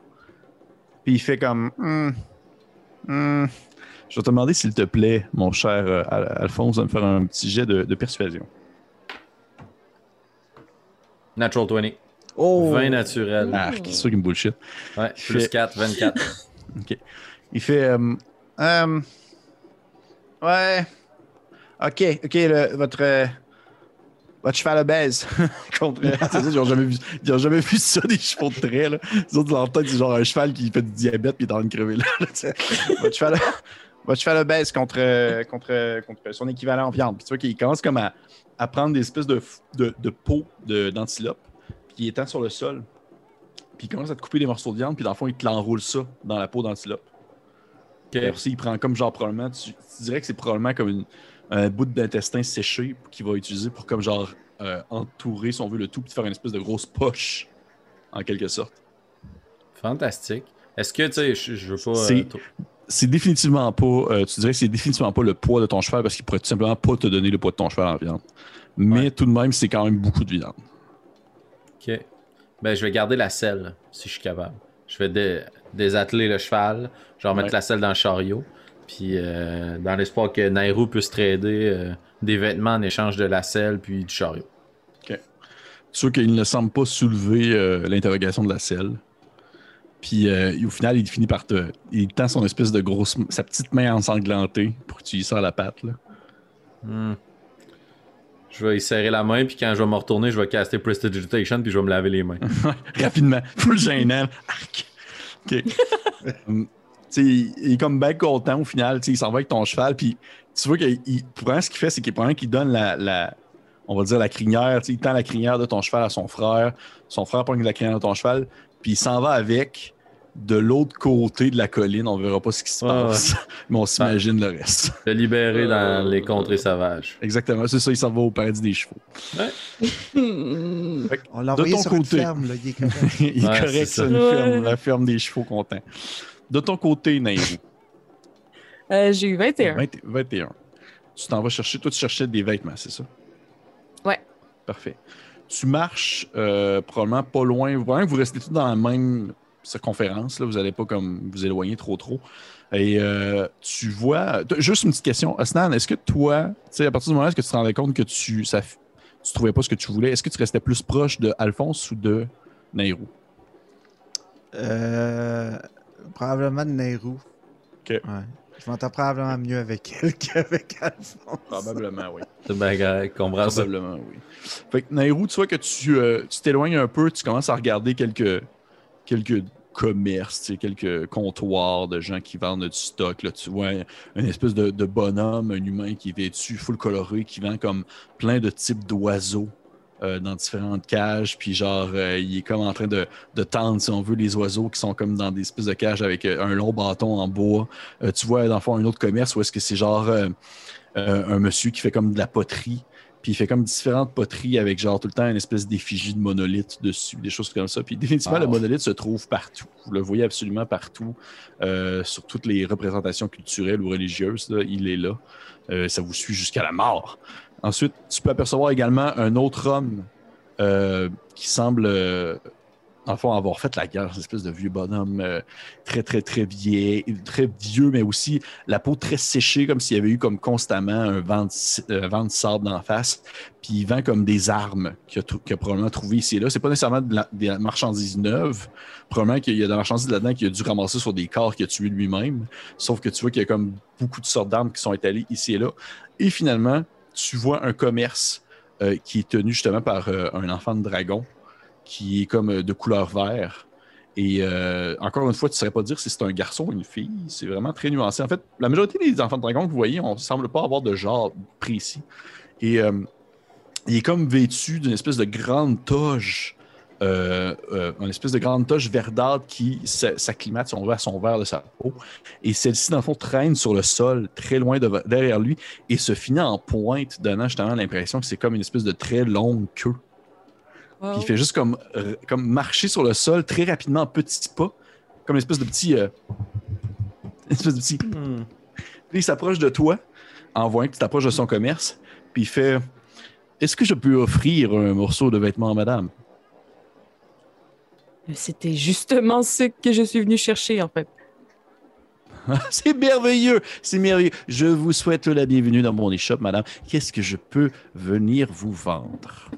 Puis il fait comme. Hmm, hmm. Je vais te demander, s'il te plaît, mon cher euh, Al- Alphonse, de me faire un petit jet de, de persuasion. Natural 20. Oh! 20 naturel. Ah, c'est sûr qu'il me bullshit. Ouais, il plus fait- 4, 24. Il fait. euh, Euh, ouais. Ok, ok, le- votre. euh, votre cheval obèse. Contre. c'est ça, ils ont jamais vu, ils ont jamais vu ça, des chevaux de trait, là. Les autres, dans leur tête, c'est genre un cheval qui fait du diabète puis il est en train de crever, là. votre cheval. Votre cheval obèse contre, euh, contre, contre son équivalent en viande. Puis tu vois qu'il commence comme à, à prendre des espèces de, de, de peau de- d'antilope. Il étend sur le sol. Puis il commence à te couper des morceaux de viande. Puis dans le fond, il te l'enroule ça dans la peau d'antilope. Ok. Alors, aussi, il prend comme genre probablement, tu, tu dirais que c'est probablement comme une- un bout d'intestin séché qu'il va utiliser pour comme genre euh, entourer, si on veut, le tout, puis faire une espèce de grosse poche, en quelque sorte. Fantastique. Est-ce que, tu sais, je, je veux pas. euh, C'est- définitivement pas, euh, tu dirais que c'est définitivement pas le poids de ton cheval parce qu'il pourrait tout simplement pas te donner le poids de ton cheval en viande. Mais Ouais. tout de même, c'est quand même beaucoup de viande. Ok. Ben, je vais garder la selle, si je suis capable. Je vais dé- désatteler le cheval. Je vais remettre Ouais. la selle dans le chariot. Puis, euh, dans l'espoir que Nairou puisse trader euh, des vêtements en échange de la selle puis du chariot. Sûr qu'il ne semble pas soulever euh, l'interrogation de la selle. Puis euh, au final, il finit par te. Il tend son espèce de grosse. sa petite main ensanglantée pour que tu y sors la patte. Là. Hmm. Je vais y serrer la main, puis quand je vais me retourner, je vais caster Prestidigitation, puis je vais me laver les mains. Rapidement. Full gênant. Arc. OK. Hum, tu sais, il, est comme bien content au final. Tu sais, il s'en va avec ton cheval. Puis tu vois qu'il il- pour ce qu'il fait, c'est qu'il prend qu'il donne la, la- On va dire la crinière. tu sais, Il tend la crinière de ton cheval à son frère. Son frère prend la crinière de ton cheval. Puis il s'en va avec de l'autre côté de la colline. On verra pas ce qui se Ouais, passe. Mais on s'imagine le reste. Le libérer dans les contrées sauvages. Exactement. C'est ça, il s'en va au paradis des chevaux. Hmm. On l'a envoyé une côté. ferme, là, il est correct. il est Ouais, correct, ça, une Ouais. ferme, la ferme des chevaux contents. De ton côté, Nairou. Euh, J'ai eu 21. 20 21. Tu t'en vas chercher. Toi, tu cherchais des vêtements, c'est ça? Ouais. Parfait. Tu marches euh, probablement pas loin. Vraiment, vous restez tous dans la même circonférence. Là. Vous n'allez pas comme vous éloigner trop trop. Et euh, tu vois. Juste une petite question. Osnan, est-ce que toi, tu sais, à partir du moment où est-ce que tu te rendais compte que tu ça, tu trouvais pas ce que tu voulais, est-ce que tu restais plus proche de Alphonse ou de Nairou? Euh, probablement de Nehru. Ok. Ouais. Je m'entends probablement mieux avec elle qu'avec Alphonse. Probablement, oui. C'est bien correct, comprends ça. Probablement, oui. Fait que Nairou, tu vois que tu euh, tu t'éloignes un peu, tu commences à regarder quelques, quelques commerces, quelques comptoirs de gens qui vendent du stock. Là. Tu vois une espèce de, bonhomme, un humain qui est vêtu full coloré, qui vend comme plein de types d'oiseaux. euh, dans différentes cages, puis genre, euh, il est comme en train de, tendre, si on veut, les oiseaux qui sont comme dans des espèces de cages avec euh, un long bâton en bois. Tu vois, dans le fond, un autre commerce où est-ce que c'est genre un monsieur qui fait comme de la poterie, puis il fait comme différentes poteries avec genre tout le temps une espèce d'effigie de monolithe dessus, des choses comme ça. Puis définitivement, Wow. le monolithe se trouve partout. Vous le voyez absolument partout, euh, sur toutes les représentations culturelles ou religieuses. là, il est là. Euh, ça vous suit jusqu'à la mort. Ensuite, tu peux apercevoir également un autre homme euh, qui semble, euh, en fond, avoir fait la guerre, une espèce de vieux bonhomme euh, très, très, très vieux, très vieux, mais aussi la peau très séchée, comme s'il y avait eu comme constamment un vent de, euh, vent sable d'en face. Puis il vend comme des armes qu'il a, probablement trouvées ici et là. C'est pas nécessairement des marchandises neuves. Probablement qu'il y a de la marchandise là-dedans qu'il a dû ramasser sur des corps qu'il a tués lui-même. Sauf que tu vois qu'il y a comme beaucoup de sortes d'armes qui sont étalées ici et là. Et finalement, tu vois un commerce euh, qui est tenu justement par euh, un enfant de dragon qui est comme euh, de couleur vert. Et euh, encore une fois, tu ne saurais pas dire si c'est un garçon ou une fille. C'est vraiment très nuancé. En fait, la majorité des enfants de dragon que vous voyez, on ne semble pas avoir de genre précis. Et euh, il est comme vêtu d'une espèce de grande toge, une espèce de grande toge verdâtre qui s'acclimate, si on à son verre de sa peau. Et celle-ci, dans le fond, traîne sur le sol, très loin de- derrière lui, et se finit en pointe, donnant justement l'impression que c'est comme une espèce de très longue queue. Puis il fait juste comme, euh, comme marcher sur le sol très rapidement en petits pas, comme une espèce de petit. euh, une espèce de petit. Hmm. Puis il s'approche de toi, en voyant que tu t'approches de son commerce, puis il fait Est-ce que je peux offrir un morceau de vêtement, madame? C'était justement ce que je suis venu chercher, en fait. C'est merveilleux, c'est merveilleux. Je vous souhaite la bienvenue dans mon échoppe, madame. Qu'est-ce que je peux venir vous vendre?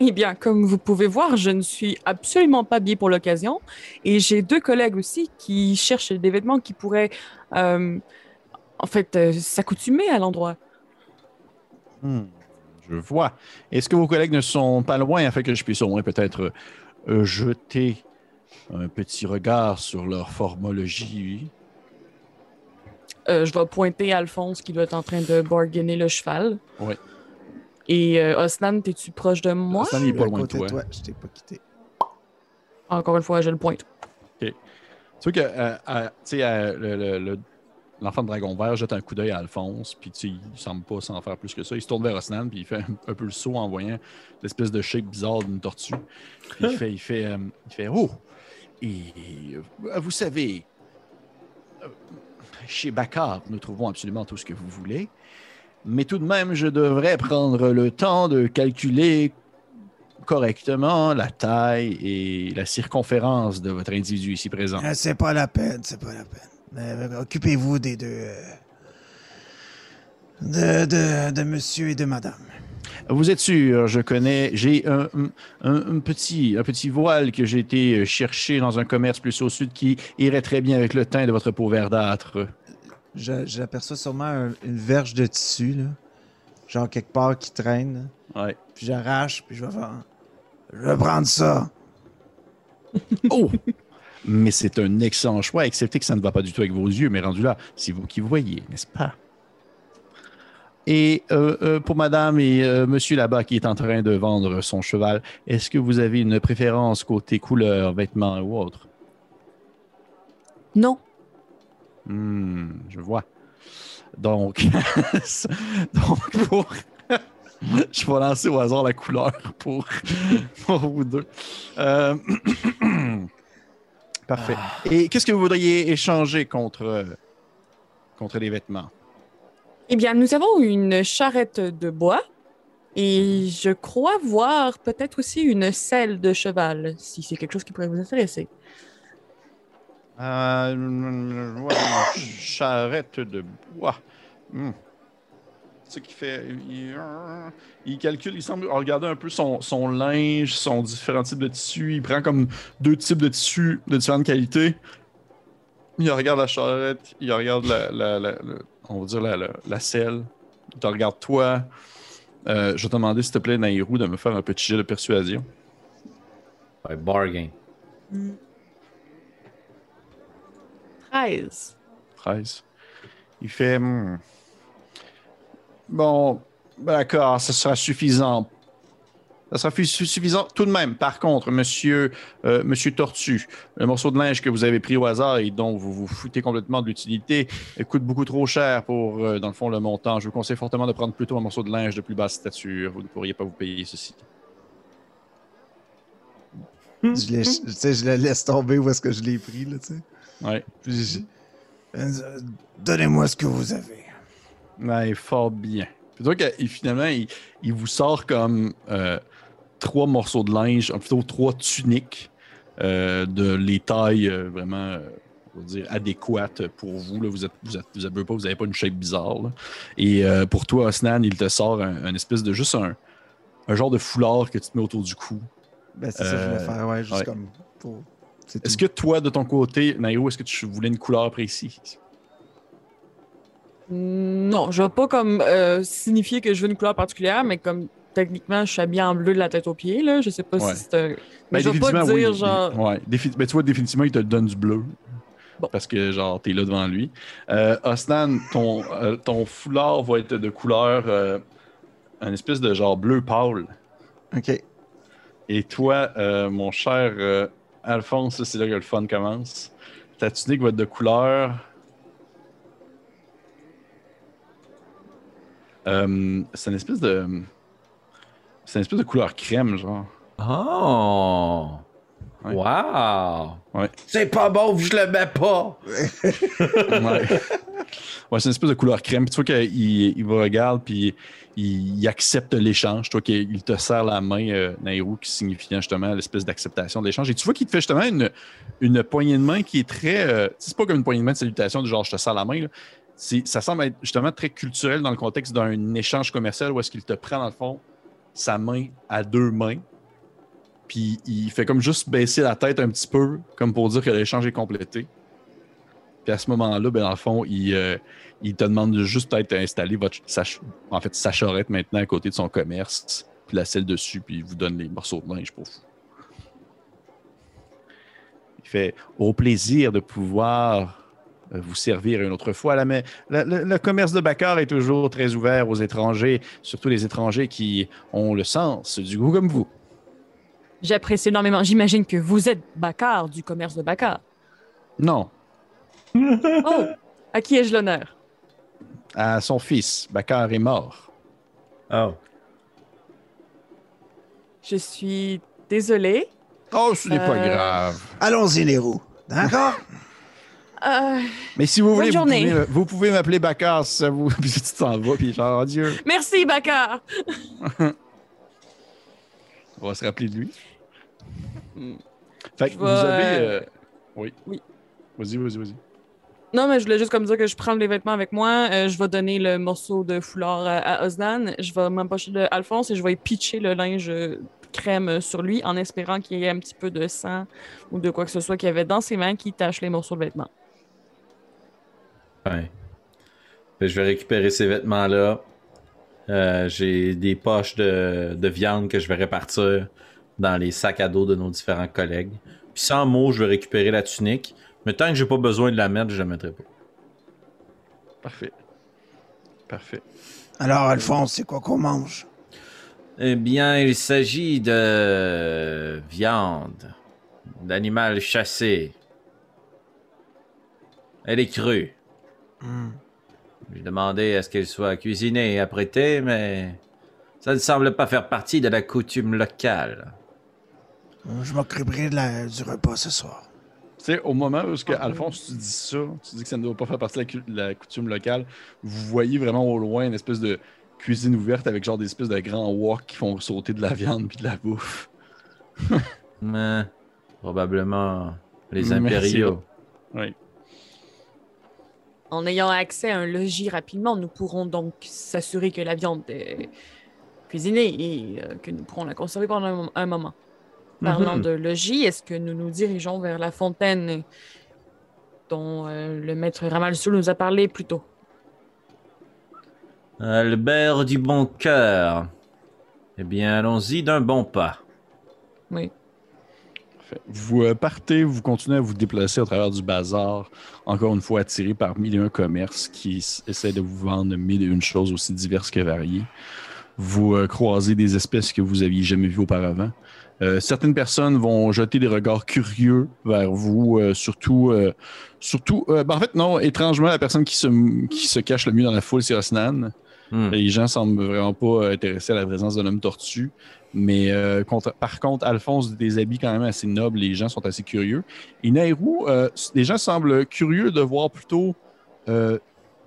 Eh bien, comme vous pouvez voir, je ne suis absolument pas habillée pour l'occasion. Et j'ai deux collègues aussi qui cherchent des vêtements qui pourraient, euh, en fait, euh, s'accoutumer à l'endroit. Hmm, Je vois. Est-ce que vos collègues ne sont pas loin afin que je puisse au moins peut-être euh, jeter un petit regard sur leur formologie? Je vais pointer Alphonse qui doit être en train de bargainer le cheval. Ouais. Et euh, Osnan, es-tu proche de moi? Osnan, il est pas loin de côté toi. Je t'ai pas quitté. Encore une fois, je le pointe. Tu vois que euh, euh, tu sais, euh, le- le- le- l'enfant de dragon vert jette un coup d'œil à Alphonse, puis tu sais, il semble pas s'en faire plus que ça. Il se tourne vers Osnan, puis il fait un, un peu le saut en voyant l'espèce de shape bizarre d'une tortue. Puis il fait, il fait, euh, il fait Oh! Et vous savez, chez Baccar, nous trouvons absolument tout ce que vous voulez, mais tout de même, je devrais prendre le temps de calculer correctement la taille et la circonférence de votre individu ici présent. Euh, c'est pas la peine, c'est pas la peine. Euh, Occupez-vous des deux. euh, De, de, de monsieur et de madame. Vous êtes sûr, je connais, j'ai un, un- un petit, un petit voile que j'ai été chercher dans un commerce plus au sud qui irait très bien avec le teint de votre peau verdâtre. Je- J'aperçois sûrement un- une verge de tissu, là. Genre quelque part qui traîne. Ouais. Puis j'arrache, puis je vais faire. Je vais prendre ça. Oh! Mais c'est un excellent choix, excepté que ça ne va pas du tout avec vos yeux, mais rendu là, c'est vous qui voyez, n'est-ce pas? Et euh, euh, pour madame et euh, monsieur là-bas qui est en train de vendre son cheval, est-ce que vous avez une préférence côté couleur, vêtements ou autre? Non. Hmm, je vois. Donc, donc pour... je vais lancer au hasard la couleur pour, pour vous deux. Euh, Parfait. Et qu'est-ce que vous voudriez échanger contre, contre les vêtements? Eh bien, nous avons une charrette de bois et je crois voir peut-être aussi une selle de cheval, si c'est quelque chose qui pourrait vous intéresser. Euh, charrette de bois. Hmm. C'est ça qu'il fait. Il, il calcule, il semble regarder un peu son, son linge, son différents types de tissus. Il prend comme deux types de tissus de différentes qualités. Il regarde la charrette, il regarde la, la, la- la- on va dire la, la, la selle. Il te regarde toi. Euh, je vais te demander, s'il te plaît, Nairou, de me faire un petit jet de persuasion. Ouais, bargain. 13. 13. Il fait. hmm, Bon, d'accord, ça sera suffisant. Ça sera fi- suffisant tout de même. Par contre, monsieur, euh, monsieur Tortue, le morceau de linge que vous avez pris au hasard et dont vous vous foutez complètement de l'utilité euh, coûte beaucoup trop cher pour, euh, dans le fond, le montant. Je vous conseille fortement de prendre plutôt un morceau de linge de plus basse stature. Vous ne pourriez pas vous payer ceci. Je, le laisse tomber où est-ce que je l'ai pris, là, tu sais. Ouais. Puis Euh, Donnez-moi ce que vous avez. Ouais, fort bien. Que il- finalement, il, il vous sort comme euh, trois morceaux de linge, euh, plutôt trois tuniques euh, de les tailles euh, vraiment, euh, dire, adéquates pour vous. Là. Vous êtes, vous êtes, vous avez pas, vous avez pas une shape bizarre. là. Et euh, pour toi, Osnan, il te sort un, un espèce de juste un, un genre de foulard que tu te mets autour du cou. Ben, c'est ça que je voulais Euh, faire, ouais, juste ouais. comme pour. Est-ce que toi, de ton côté, Nairo, est-ce que tu voulais une couleur précise? Non, je vais pas comme euh, signifier que je veux une couleur particulière, mais comme techniquement, je suis habillée en bleu de la tête aux pieds, là. Je sais pas Ouais. si c'est un. Ben, Mais je vais pas définitivement, dire oui. genre. Ouais, défi- ben, tu vois, définitivement, il te donne du bleu. Bon. Parce que, genre, t'es là devant lui. Euh, Osnan, ton, euh, ton foulard va être de couleur. euh, un espèce de genre bleu pâle. Ok. Et toi, euh, mon cher euh, Alphonse, c'est là que le fun commence. Ta tunique va être de couleur. Euh, c'est une espèce de. C'est une espèce de couleur crème, genre. Oh! Ouais. Wow! Ouais. C'est pas bon, je le mets pas! Ouais. Ouais, c'est une espèce de couleur crème. Puis tu vois qu'il il vous regarde, puis il, il accepte l'échange. Tu vois qu'il te serre la main, euh, Nairou, qui signifie justement l'espèce d'acceptation de l'échange. Et tu vois qu'il te fait justement une, une poignée de main qui est très. euh, c'est pas comme une poignée de main de salutation du genre je te serre la main. là. Ça semble être justement très culturel dans le contexte d'un échange commercial où est-ce qu'il te prend, dans le fond, sa main à deux mains. Puis il fait comme juste baisser la tête un petit peu, comme pour dire que l'échange est complété. Puis à ce moment-là, ben, dans le fond, il, euh, te demande de juste peut-être installer votre, sa, en fait, sa maintenant à côté de son commerce, puis la selle dessus, puis il vous donne les morceaux de linge pour vous. Il fait au plaisir de pouvoir euh, vous servir une autre fois. Le commerce de Baccar est toujours très ouvert aux étrangers, surtout les étrangers qui ont le sens du goût comme vous. J'apprécie énormément. J'imagine que vous êtes Bacard du commerce de Bacard. Non, Oh! À qui ai-je l'honneur? à son fils, Baccar est mort. Oh. Je suis désolée. Oh, ce n'est pas Euh, grave. Allons-y, les roues. D'accord? Euh, Mais si vous Bonne voulez, vous journée. pouvez, vous pouvez m'appeler Baccar si ça vous. Puis tu t'en vas, puis genre, adieu. merci, Bacard! On va se rappeler de lui. Fait que vous avez. euh, euh, Oui. oui. Vas-y, vas-y, vas-y. Non, mais je voulais juste comme dire que je prends les vêtements avec moi. euh, je vais donner le morceau de foulard à, à Osnan. Je vais m'empocher de Alphonse et je vais pitcher le linge crème sur lui en espérant qu'il y ait un petit peu de sang ou de quoi que ce soit qu'il y avait dans ses mains qui tache les morceaux de vêtements. Ouais. Fait que je vais récupérer ces vêtements-là. Euh, J'ai des poches de, de viande que je vais répartir dans les sacs à dos de nos différents collègues. Puis sans mots, je vais récupérer la tunique. Mais tant que j'ai pas besoin de la mettre, je la mettrai pas. Parfait. Parfait. Alors, Alphonse, c'est quoi qu'on mange? Eh bien, il s'agit de viande, d'animal chassé. Elle est crue. Hmm. J'ai demandé à ce qu'elle soit cuisinée et apprêtée, mais ça ne semble pas faire partie de la coutume locale. Je m'occuperai de la- du repas ce soir. Tu sais, au moment où, ce que, Alphonse, tu dis ça, tu dis que ça ne doit pas faire partie de la, cu- de la coutume locale, vous voyez vraiment au loin une espèce de cuisine ouverte avec genre des espèces de grands wok qui font sauter de la viande puis de la bouffe. Mais probablement les Merci. impériaux. Oui. En ayant accès à un logis rapidement, nous pourrons donc s'assurer que la viande est cuisinée et euh, que nous pourrons la conserver pendant un, un moment. Parlant Mhm. de logis, est-ce que nous nous dirigeons vers la fontaine dont euh, le maître Ramalsoul nous a parlé plus tôt? Albert du bon cœur. Eh bien, allons-y d'un bon pas. Oui. Vous euh, partez, vous continuez à vous déplacer à travers du bazar, encore une fois attiré par mille et un commerces qui essaient de vous vendre mille et une choses aussi diverses que variées. Vous euh, croisez des espèces que vous aviez jamais vues auparavant. Euh, certaines personnes vont jeter des regards curieux vers vous, euh, surtout, euh, surtout, ben, en fait non, étrangement la personne qui se, qui se cache le mieux dans la foule, c'est Osnan. Hmm. Les gens semblent vraiment pas intéressés à la présence d'un homme tortue. Mais euh, contre- par contre, Alphonse des habits quand même assez nobles, les gens sont assez curieux. Et Nairou, euh, les gens semblent curieux de voir plutôt, euh,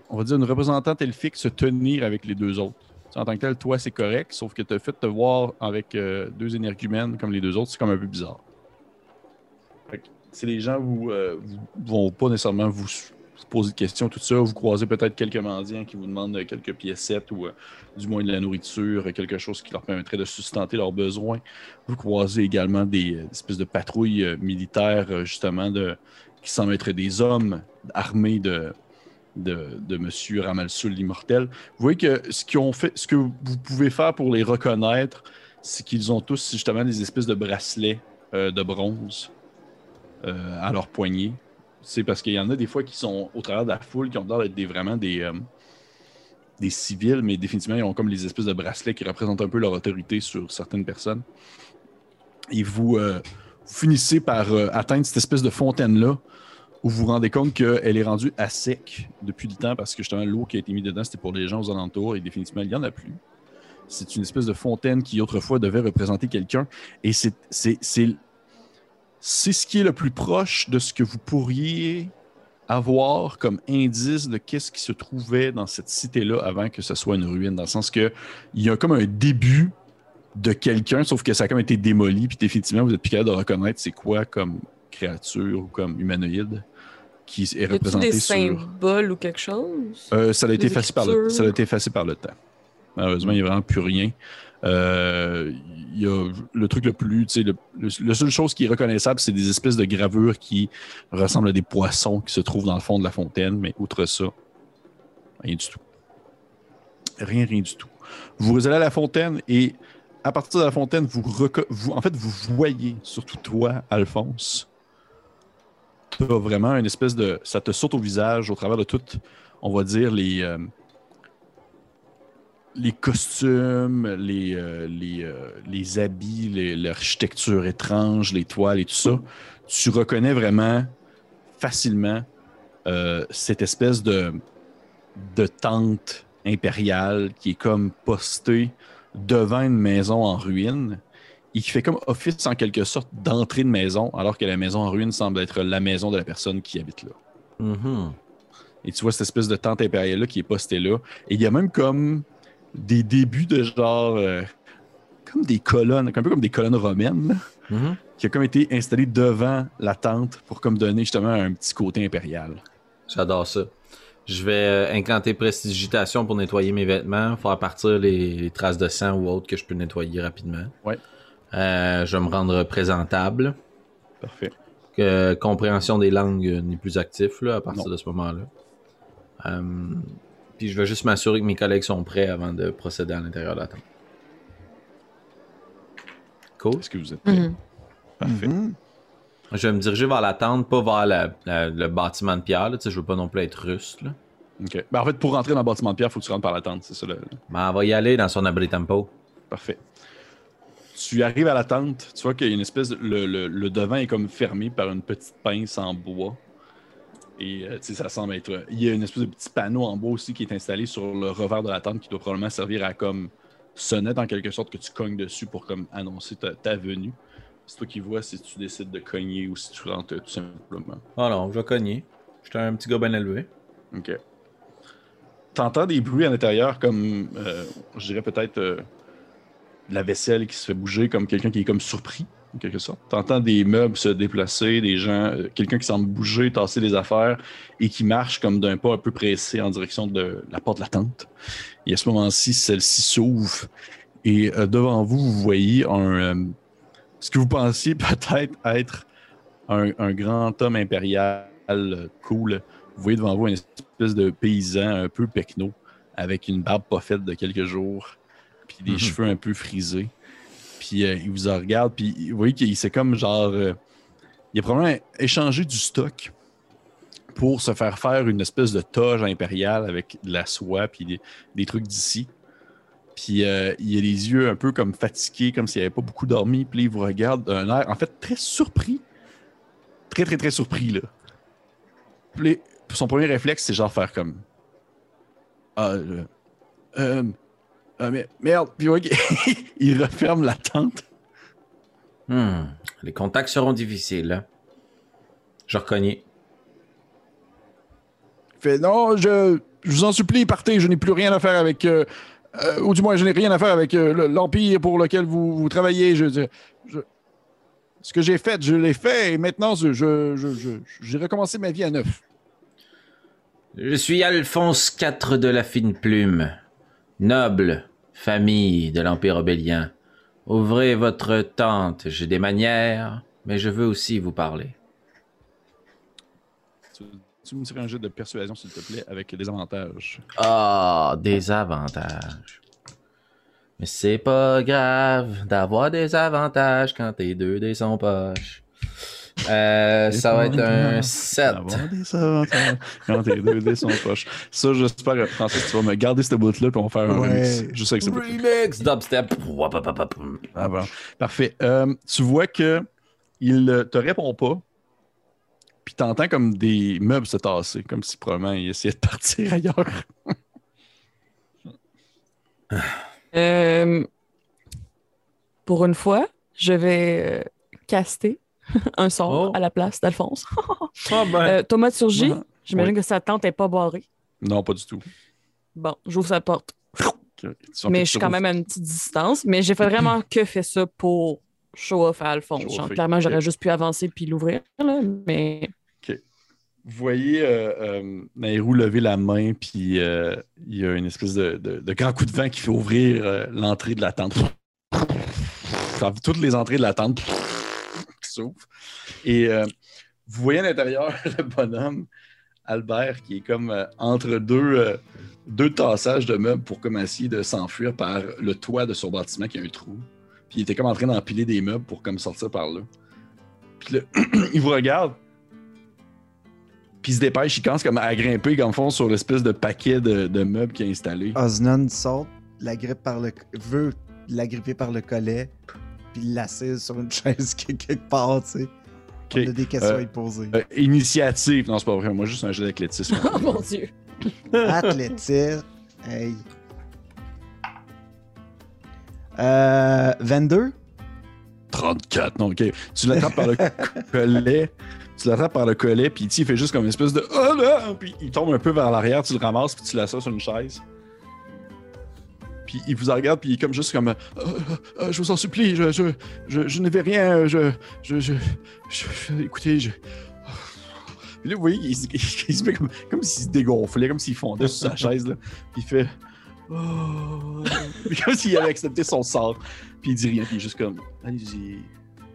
on va dire, une représentante elfique se tenir avec les deux autres. Tu sais, en tant que tel, toi, c'est correct, sauf que tu as fait te voir avec deux énergumènes comme les deux autres, c'est comme un peu bizarre. Si les gens vous, vous vont pas nécessairement vous s- poser de questions, tout ça, vous croisez peut-être quelques mendiants qui vous demandent euh, quelques piécettes ou euh, du moins de la nourriture, euh, quelque chose qui leur permettrait de sustenter leurs besoins. Vous croisez également des espèces de patrouilles militaires, justement, de, qui semblent être des hommes armés de, de, Monsieur Ramalsoul l'immortel. Vous voyez que ce, qu'ils ont fait, ce que vous pouvez faire pour les reconnaître, c'est qu'ils ont tous justement des espèces de bracelets de bronze à leurs poignets. C'est parce qu'il y en a des fois qui sont au travers de la foule qui ont l'air d'être des, vraiment des, euh, des civils, mais définitivement, ils ont comme les espèces de bracelets qui représentent un peu leur autorité sur certaines personnes. Et vous, euh, finissez par euh, atteindre cette espèce de fontaine-là, où vous vous rendez compte qu'elle est rendue à sec depuis le temps, parce que justement, l'eau qui a été mise dedans, c'était pour les gens aux alentours, et définitivement, il n'y en a plus. C'est une espèce de fontaine qui, autrefois, devait représenter quelqu'un. Et c'est c'est- ce qui est le plus proche de ce que vous pourriez avoir comme indice de qu'est-ce qui se trouvait dans cette cité-là avant que ce soit une ruine, dans le sens que il y a comme un début de quelqu'un, sauf que ça a comme été démoli, puis définitivement, vous êtes plus capable de reconnaître c'est quoi comme créature ou comme humanoïde qui est représenté des sur... symboles ou quelque chose? Euh, ça, a été effacé par le, ça a été effacé par le temps. Malheureusement, il n'y a vraiment plus rien. Euh, y a le truc le plus. tu sais, Le, la seule chose qui est reconnaissable, c'est des espèces de gravures qui ressemblent à des poissons qui se trouvent dans le fond de la fontaine, mais outre ça, rien du tout. Rien, rien du tout. Vous allez à la fontaine et à partir de la fontaine, vous, en fait, vous voyez, surtout toi, Alphonse, tu as vraiment une espèce de. Ça te saute au visage au travers de tout, on va dire, les. euh, les costumes, les, euh, les, euh, les habits, l'architecture étrange, les toiles et tout ça, tu reconnais vraiment facilement euh, cette espèce de, de tente impériale qui est comme postée devant une maison en ruine et qui fait comme office en quelque sorte d'entrée de maison, alors que la maison en ruine semble être la maison de la personne qui habite là. Mhm. Et tu vois cette espèce de tente impériale-là qui est postée là. Et il y a même comme des débuts de genre. euh, comme des colonnes, un peu comme des colonnes romaines, Mhm. qui a comme été installées devant la tente pour comme donner justement un petit côté impérial. J'adore ça. Je vais euh, incanter prestidigitation pour nettoyer mes vêtements, faire partir les, les traces de sang ou autres que je peux nettoyer rapidement. Ouais. Euh, je vais me rendre présentable. Parfait. Compréhension des langues n'est plus actif là, à partir Non. de ce moment-là. Euh, puis je vais juste m'assurer que mes collègues sont prêts avant de procéder à l'intérieur de la tente. Cool. Est-ce que vous êtes prêts? Mhm. Parfait. Mhm. Je vais me diriger vers la tente, pas vers la- la- le bâtiment de pierre. Là. Tu sais, Je veux pas non plus être russe. Là. OK. Ben, en fait, pour rentrer dans le bâtiment de pierre, il faut que tu rentres par la tente. C'est ça le. Mais elle va y aller dans son abri tempo. Parfait. Tu arrives à la tente, tu vois qu'il y a une espèce. de- le, le- le devant est comme fermé par une petite pince en bois. Et euh, tu sais, ça semble être. Il y a une espèce de petit panneau en bois aussi qui est installé sur le revers de la tente qui doit probablement servir à comme sonnette en quelque sorte que tu cognes dessus pour comme annoncer ta, ta venue. C'est toi qui vois si tu décides de cogner ou si tu rentres tout simplement. Oh non, je vais cogner. J'étais un petit gars bien élevé. Ok. T'entends des bruits à l'intérieur comme, euh, je dirais peut-être euh, la vaisselle qui se fait bouger, comme quelqu'un qui est comme surpris. En quelque sorte. Tu entends des meubles se déplacer, des gens, euh, quelqu'un qui semble bouger, tasser des affaires et qui marche comme d'un pas un peu pressé en direction de la porte de la tente. Et à ce moment-ci, celle-ci s'ouvre et euh, devant vous, vous voyez un, euh, ce que vous pensiez peut-être être un, un grand homme impérial cool. Vous voyez devant vous une espèce de paysan un peu pecno avec une barbe pas faite de quelques jours, puis des Mhm. cheveux un peu frisés. Puis euh, il vous en regarde, puis vous voyez qu'il c'est comme genre. euh, il a probablement échangé du stock pour se faire faire une espèce de toge impériale avec de la soie, puis des, trucs d'ici. Puis euh, il a les yeux un peu comme fatigués, comme s'il n'avait pas beaucoup dormi. Puis il vous regarde d'un air, en fait, très surpris. Très, très, très surpris, là. Son premier réflexe, c'est genre faire comme. Ah, ah, mais- merde. Puis ouais, il referme la tente. Hmm, Les contacts seront difficiles. hein. Je reconnais. Il fait non, je, je vous en supplie, partez, je n'ai plus rien à faire avec. euh, euh, ou du moins, je n'ai rien à faire avec euh, le- l'Empire pour lequel vous, vous travaillez. Je, je- je- ce que j'ai fait, je l'ai fait et maintenant, je, j'ai recommencé ma vie à neuf. Je suis Alphonse IV de la Fine Plume, noble famille de l'Empire obélien. Ouvrez votre tente, j'ai des manières, mais je veux aussi vous parler. Tu, tu me tirer un jeu de persuasion, s'il te plaît, avec des avantages. Ah, des avantages. Mais c'est pas grave d'avoir des avantages quand tes deux dés sont poches. Euh, ça va être un 7. Avoir des avantages quand tes deux dés sont proches. Ça, j'espère, euh, Francis, tu vas me garder cette bout-là puis on va faire un Ouais. remix. Juste avec ça. Remix dubstep. Ah bon. Parfait. Euh, tu vois que il te répond pas. Puis t'entends comme des meubles se tasser, comme si probablement il essayait de partir ailleurs. Euh, pour une fois, je vais euh, caster un sort Oh. à la place d'Alphonse. Ah ben. Euh, Thomas Surgi, Ouais. j'imagine Oui. que sa tente n'est pas barrée. Non, pas du tout. Bon, j'ouvre sa porte. Ok. Mais je suis quand même à une petite distance. Mais j'ai fait vraiment que fait ça pour show off à Alphonse. Genre, clairement, ok. j'aurais juste pu avancer puis l'ouvrir. là, Mais Vous voyez euh, euh, Nairou lever la main, puis euh, il y a une espèce de, de- de grand coup de vent qui fait ouvrir euh, l'entrée de la tente. Enfin, toutes les entrées de la tente Et euh, vous voyez à l'intérieur le bonhomme, Albert, qui est comme euh, entre deux, euh, deux tassages de meubles pour comme essayer de s'enfuir par le toit de son bâtiment qui a un trou. Puis il était comme en train d'empiler des meubles pour comme sortir par là. Puis là, il vous regarde, puis il se dépêche, il commence comme à grimper comme fond sur l'espèce de paquet de, meubles qu'il a installé. Osnan saute, la grippe par le veut la gripper par le collet, puis l'assise sur une chaise quelque part, tu sais. Ok. On a des questions Euh, à lui poser. Euh, initiative, non, c'est pas vrai, moi juste un jeu d'athlétisme. oh mon Dieu. Athlétisme. Hey. Euh, 22? 34, non, ok. Tu l'attrapes par le collet, tu l'attrapes par le collet, puis il fait juste comme une espèce de oh là, puis il tombe un peu vers l'arrière, tu le ramasses, puis tu l'assois sur une chaise. Puis il vous en regarde, puis il est comme juste comme Euh, euh, euh, je vous en supplie, je, je, je, je ne vais rien, je, je, je, écoutez, je. Puis là, vous voyez, il, se- il se met comme, comme s'il se dégonflait, comme s'il fondait sur sa chaise, là. Puis il fait. Oh. Comme s'il avait accepté son sort. Puis il dit rien, puis il est juste comme. Allez-y.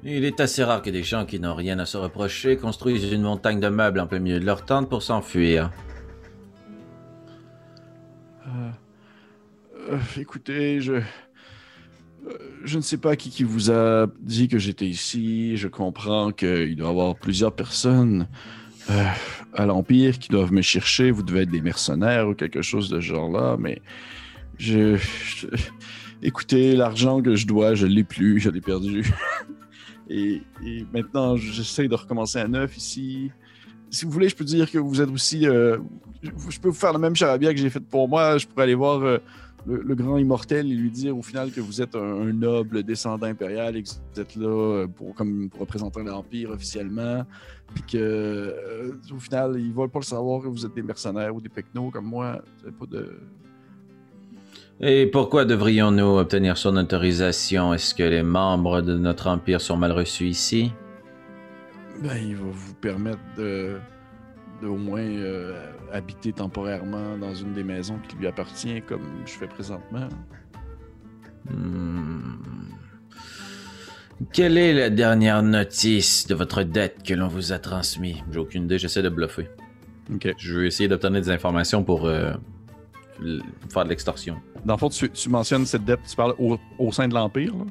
Il est assez rare que des gens qui n'ont rien à se reprocher construisent une montagne de meubles en plein milieu de leur tente pour s'enfuir. Euh, euh, écoutez, je. euh, Je ne sais pas qui, qui vous a dit que j'étais ici. Je comprends qu'il doit y avoir plusieurs personnes euh, à l'Empire qui doivent me chercher. Vous devez être des mercenaires ou quelque chose de ce genre-là, mais je. Écoutez, l'argent que je dois, je l'ai plus, je l'ai perdu. et, et maintenant, j'essaie de recommencer à neuf ici. Si vous voulez, je peux dire que vous êtes aussi. je peux vous faire le même charabia que j'ai fait pour moi. Je pourrais aller voir le, le grand immortel et lui dire au final que vous êtes un, un noble descendant impérial et que vous êtes là euh, pour, comme, pour représenter l'Empire officiellement. Puis que, euh, au final, ils ne veulent pas le savoir que vous êtes des mercenaires ou des pecnos comme moi. Pas de. Et pourquoi devrions-nous obtenir son autorisation? Est-ce que les membres de notre empire sont mal reçus ici? Ben, il va vous permettre de, de au moins euh, habiter temporairement dans une des maisons qui lui appartient, comme je fais présentement. Hmm. Quelle est la dernière notice de votre dette que l'on vous a transmise? J'ai aucune idée, j'essaie de bluffer. Ok. Je vais essayer d'obtenir des informations pour euh, faire de l'extorsion. Dans le fond, tu, tu mentionnes cette dette, tu parles au, au sein de l'Empire, là?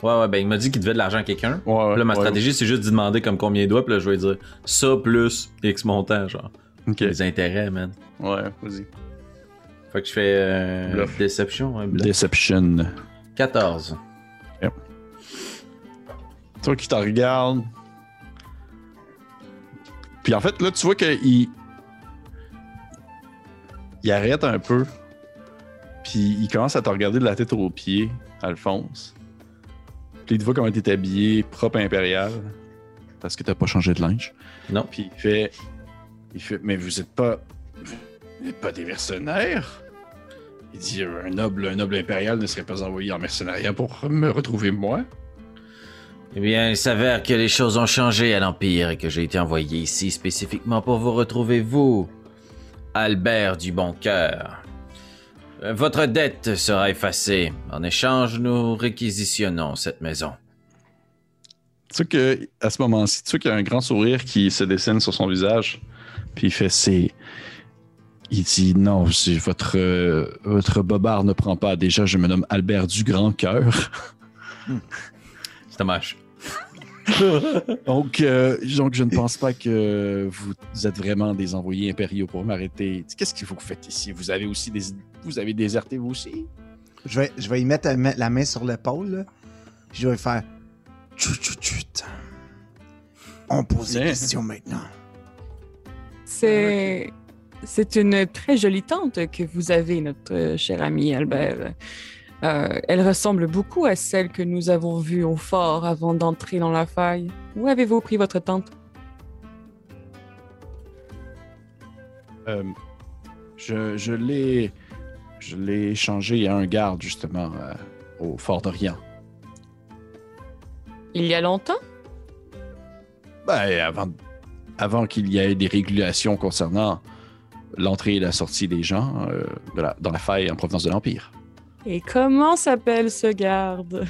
Ouais, ouais, ben il m'a dit qu'il devait de l'argent à quelqu'un. Ouais, là, ma ouais. stratégie, c'est juste d'y demander comme combien il doit, puis là, je vais dire ça plus X montant, genre. Les intérêts, man. Ouais, vas-y. Fait que je fais euh, Bluff. déception, hein, bluff. Deception. 14. Toi qui te regarde. Puis en fait, là, tu vois qu'il. Il arrête un peu. Puis il commence à te regarder de la tête aux pieds, Alphonse. Puis il te voit comment t'es habillé, propre impérial. Parce que t'as pas changé de linge. Non. Puis il fait. Il fait. Mais vous êtes pas. Vous n'êtes pas des mercenaires? Il dit un noble, un noble impérial ne serait pas envoyé en mercenariat pour me retrouver moi. Eh bien, il s'avère que les choses ont changé à l'Empire et que j'ai été envoyé ici spécifiquement pour vous retrouver, vous, Albert du Bon Cœur. Votre dette sera effacée. En échange, nous réquisitionnons cette maison. Tu sais que à ce moment-ci, tu sais qu'il y a un grand sourire qui se dessine sur son visage. Puis il fait c'est. Il dit non, c'est votre euh, votre bobard ne prend pas. Déjà, je me nomme Albert du Grand Cœur. C'est dommage. Donc, euh, donc je ne pense pas que vous êtes vraiment des envoyés impériaux pour m'arrêter. Qu'est-ce qu'il faut que vous faites ici? Vous avez aussi des vous avez déserté vous aussi? Je vais, je vais y mettre la main, la main sur l'épaule, je vais faire. Tchut, tchut, tchut. On pose des Bien. questions maintenant. C'est. C'est une très jolie tante que vous avez, notre euh, cher ami Albert. Euh, elle ressemble beaucoup à celle que nous avons vue au fort avant d'entrer dans la faille. Où avez-vous pris votre tante? Euh, Je, je l'ai je l'ai échangé à un garde justement euh, au Fort d'Orient. Il y a longtemps? Ben, avant, avant qu'il y ait des régulations concernant l'entrée et la sortie des gens euh, de la- dans la faille en provenance de l'Empire. Et comment s'appelle ce garde?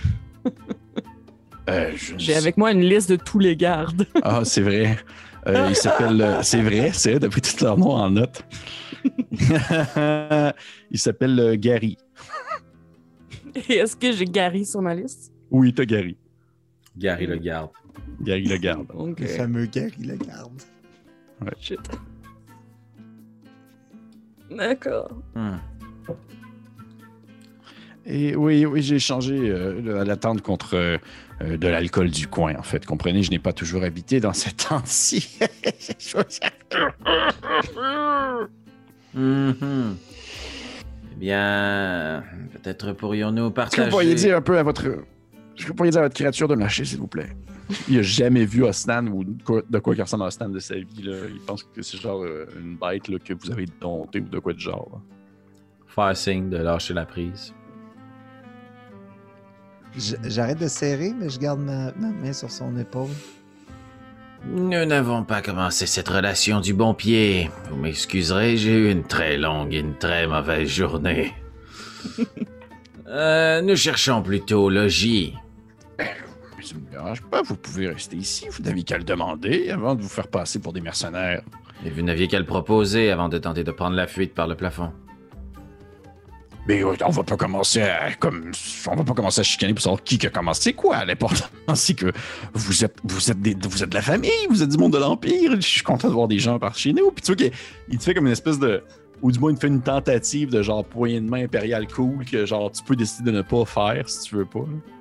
Euh, J'ai avec moi une liste de tous les gardes. Ah, c'est vrai. Euh, il s'appelle. c'est vrai, c'est vrai, depuis tout leur nom en note. il s'appelle euh, Gary. Et est-ce que j'ai Gary sur ma liste? Oui, t'as Gary. Gary le garde. Gary le garde. Donc, Le fameux Gary le garde. shit. D'accord. Hmm. Et oui, oui, j'ai changé euh, la, tente contre euh, euh, de l'alcool du coin, en fait. Comprenez, je n'ai pas toujours habité dans cette tente-ci. Mhm. Eh bien, peut-être pourrions-nous Est-ce que partager. vous pourriez dire un peu à votre. Est-ce que vous pourriez dire à votre créature de me lâcher, s'il vous plaît? Il a jamais vu Ostan ou de quoi, il ressemble à Ostan de sa vie. Là. Il pense que c'est genre euh, une bête là, que vous avez domptée ou de quoi de genre. là. Faire signe de lâcher la prise. J'arrête de serrer, mais je garde ma, ma main sur son épaule. Nous n'avons pas commencé cette relation du bon pied. Vous m'excuserez, j'ai eu une très longue et une très mauvaise journée. Euh, nous cherchons plutôt logis. Mais ça me dérange pas, vous pouvez rester ici. Vous n'avez qu'à le demander avant de vous faire passer pour des mercenaires. Et vous n'aviez qu'à le proposer avant de tenter de prendre la fuite par le plafond. Mais euh, on va pas commencer à comme on va pas commencer à chicaner pour savoir qui a commencé. C'est quoi l'important? C'est que vous êtes vous êtes des, vous êtes de la famille, vous êtes du monde de l'empire. Je suis content de voir des gens par chez nous. Puis tu vois qu'il il te fait comme une espèce de ou du moins il te fait une tentative de genre poignée de main impériale cool que genre tu peux décider de ne pas faire si tu veux pas. là.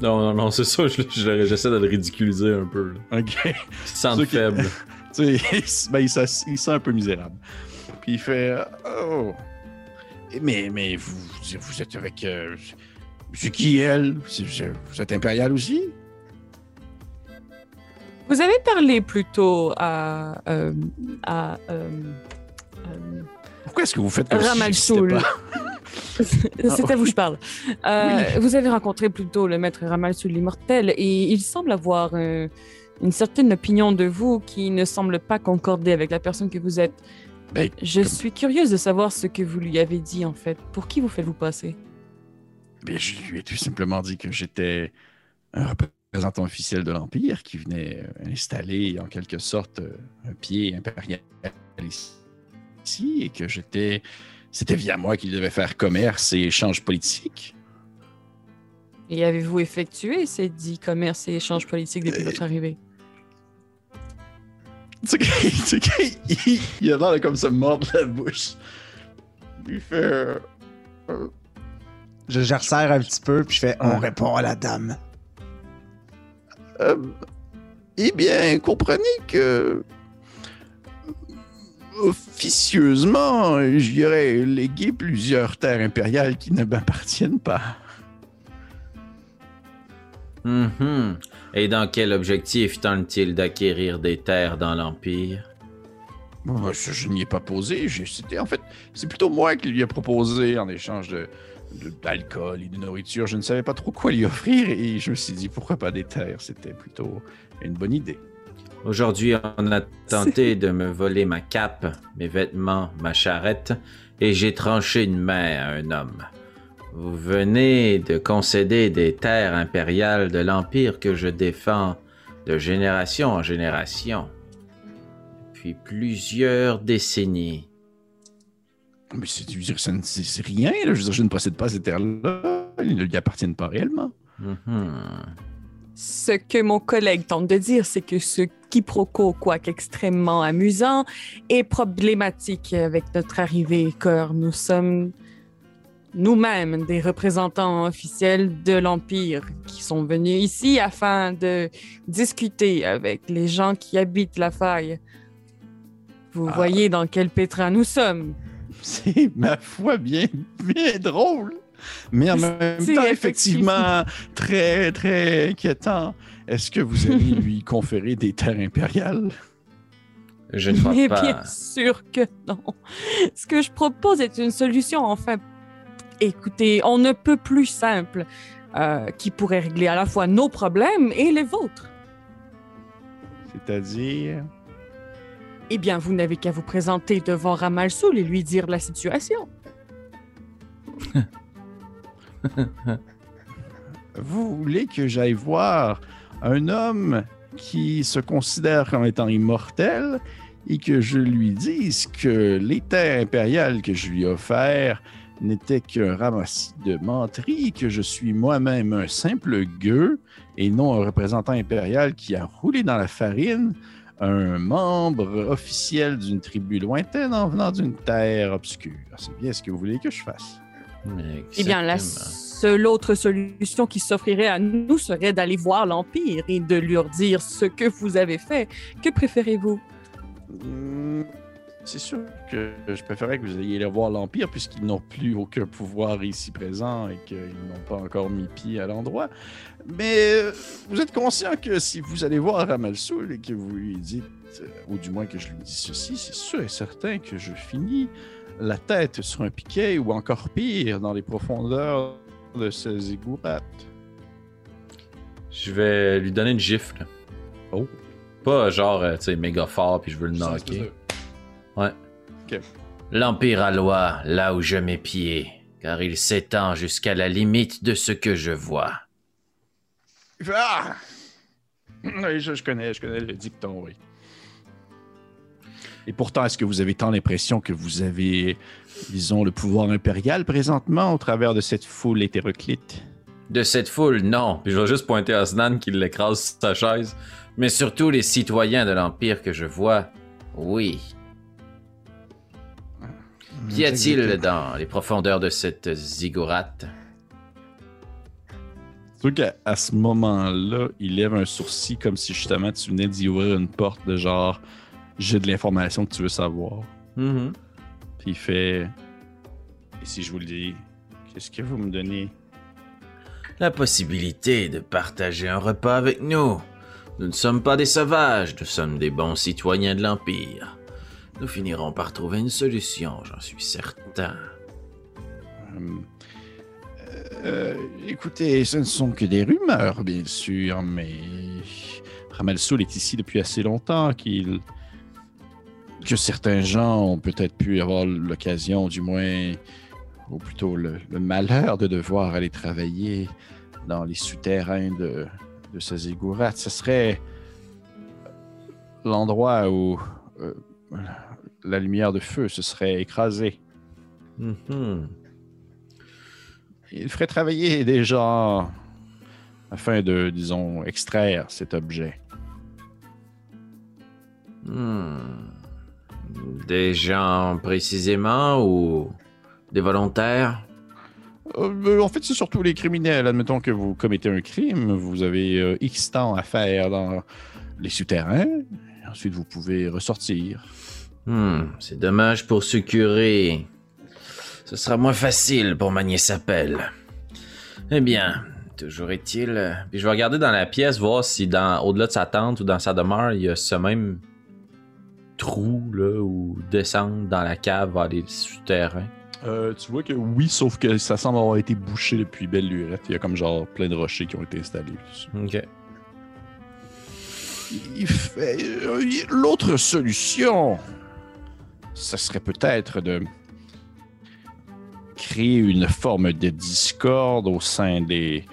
Non, non, non, c'est ça, je- je- j'essaie de le ridiculiser un peu. là. Ok. Il se sent Ceux qui- faible. tu sais, il, se- ben, il, il se sent un peu misérable. Puis il fait Oh. Mais, mais vous, vous êtes avec. euh, c'est qui elle Vous êtes impérial aussi? Vous avez parlé plutôt à. euh, à. euh, euh, Pourquoi est-ce que vous faites comme si Ramal j'existais Soul. pas? C'est à vous que je parle. Euh, Vous avez rencontré plutôt le maître Ramal sous l'immortel et il semble avoir euh, une certaine opinion de vous qui ne semble pas concorder avec la personne que vous êtes. Ben, Je comme- suis curieuse de savoir ce que vous lui avez dit en fait. Pour qui vous faites-vous passer? Ben, je lui ai tout simplement dit que j'étais un représentant officiel de l'Empire qui venait euh, installer en quelque sorte un pied impérial ici et que j'étais. C'était via moi qu'il devait faire commerce et échanges politiques. Et avez-vous effectué ces dix commerces et échanges politiques depuis Euh, votre arrivée? Tu sais il, il a l'air de comme se mordre la bouche. Il fait. euh, Je, je resserre un petit peu, puis je fais On Ouais. répond à la dame. Euh, eh bien, comprenez que officieusement, j'irais léguer plusieurs terres impériales qui ne m'appartiennent pas. Mhm. Et dans quel objectif tente-t-il d'acquérir des terres dans l'Empire? Ben, je n'y ai pas posé. C'était en fait, c'est plutôt moi qui lui ai proposé en échange de de- d'alcool et de nourriture. Je ne savais pas trop quoi lui offrir et je me suis dit pourquoi pas des terres? C'était plutôt une bonne idée. Aujourd'hui, on a tenté de me voler ma cape, mes vêtements, ma charrette, et j'ai tranché une main à un homme. Vous venez de concéder des terres impériales de l'Empire que je défends de génération en génération. Depuis plusieurs décennies. Mais c'est, rien. là. Je, veux dire, je ne possède pas ces terres-là. Ils ne lui appartiennent pas réellement. Mhm. Ce que mon collègue tente de dire, c'est que ce quiproquo, quoique extrêmement amusant, est problématique avec notre arrivée, car nous sommes nous-mêmes des représentants officiels de l'Empire qui sont venus ici afin de discuter avec les gens qui habitent la faille. Vous Ah. voyez dans quel pétrin nous sommes. C'est, ma foi, bien, bien drôle. Mais en même temps, effectivement. effectivement, très, très inquiétant. Est-ce que vous allez lui conférer des terres impériales? Je ne crois Mais pas. bien sûr que non. Ce que je propose est une solution, enfin. Écoutez, on ne peut plus simple euh, qui pourrait régler à la fois nos problèmes et les vôtres. C'est-à-dire... Eh bien, vous n'avez qu'à vous présenter devant Ramalsoul et lui dire la situation. Vous voulez que j'aille voir un homme qui se considère comme étant immortel et que je lui dise que les terres impériales que je lui ai offertes n'étaient qu'un ramassis de menteries, que je suis moi-même un simple gueux et non un représentant impérial qui a roulé dans la farine, un membre officiel d'une tribu lointaine en venant d'une terre obscure. C'est bien ce que vous voulez que je fasse. Eh bien, la seule autre solution qui s'offrirait à nous serait d'aller voir l'Empire et de leur dire ce que vous avez fait. Que préférez-vous? Hmm, C'est sûr que je préférerais que vous ayez aller voir l'Empire puisqu'ils n'ont plus aucun pouvoir ici présent et qu'ils n'ont pas encore mis pied à l'endroit. Mais euh, vous êtes conscient que si vous allez voir Ramalsoul et que vous lui dites, euh, ou du moins que je lui dis ceci, c'est sûr et certain que je finis la tête sur un piquet ou encore pire dans les profondeurs de ce ziggurat. Je vais lui donner une gifle. Oh. Pas genre, euh, tu sais, méga fort, puis je veux le knocker. Ouais. Ok. L'Empire a loi là où je mets pied, car il s'étend jusqu'à la limite de ce que je vois. Ah! Oui, je, je connais, je connais le dicton, oui. Et pourtant, est-ce que vous avez tant l'impression que vous avez, disons, le pouvoir impérial présentement au travers de cette foule hétéroclite? De cette foule, non. Puis je vais juste pointer à Snan qui l'écrase sur sa chaise. Mais surtout les citoyens de l'Empire que je vois, oui. Qu'y a-t-il dans les profondeurs de cette ziggourate Surtout qu'à à ce moment-là, il lève un sourcil comme si justement tu venais d'y ouvrir une porte de genre j'ai de l'information que tu veux savoir. Mhm. Puis il fait Et si je vous le dis, qu'est-ce que vous me donnez? La possibilité de partager un repas avec nous. Nous ne sommes pas des sauvages, nous sommes des bons citoyens de l'Empire. Nous finirons par trouver une solution, j'en suis certain. euh, écoutez, ce ne sont que des rumeurs, bien sûr, mais Ramal Soul est ici depuis assez longtemps qu'il que certains gens ont peut-être pu avoir l'occasion, du moins, ou plutôt le, le malheur de devoir aller travailler dans les souterrains de, de ce ziggurat. Ce serait l'endroit où euh, la lumière de feu se serait écrasée. Mhm. Il ferait travailler des gens afin de, disons, extraire cet objet. Hmm. Des gens précisément ou des volontaires? Euh, en fait, c'est surtout les criminels. Admettons que vous commettez un crime, vous avez euh, X temps à faire dans les souterrains. Ensuite, vous pouvez ressortir. Hmm, C'est dommage pour ce curé. Ce sera moins facile pour manier sa pelle. Eh bien, toujours est-il. Puis je vais regarder dans la pièce, voir si dans au-delà de sa tente ou dans sa demeure, il y a ce même trou là ou descendre dans la cave vers les souterrains? Euh, tu vois que oui, sauf que ça semble avoir été bouché depuis belle lurette. Il y a comme genre plein de rochers qui ont été installés. Ok. Fait- euh, L'autre solution, ce serait peut-être de créer une forme de discorde au sein des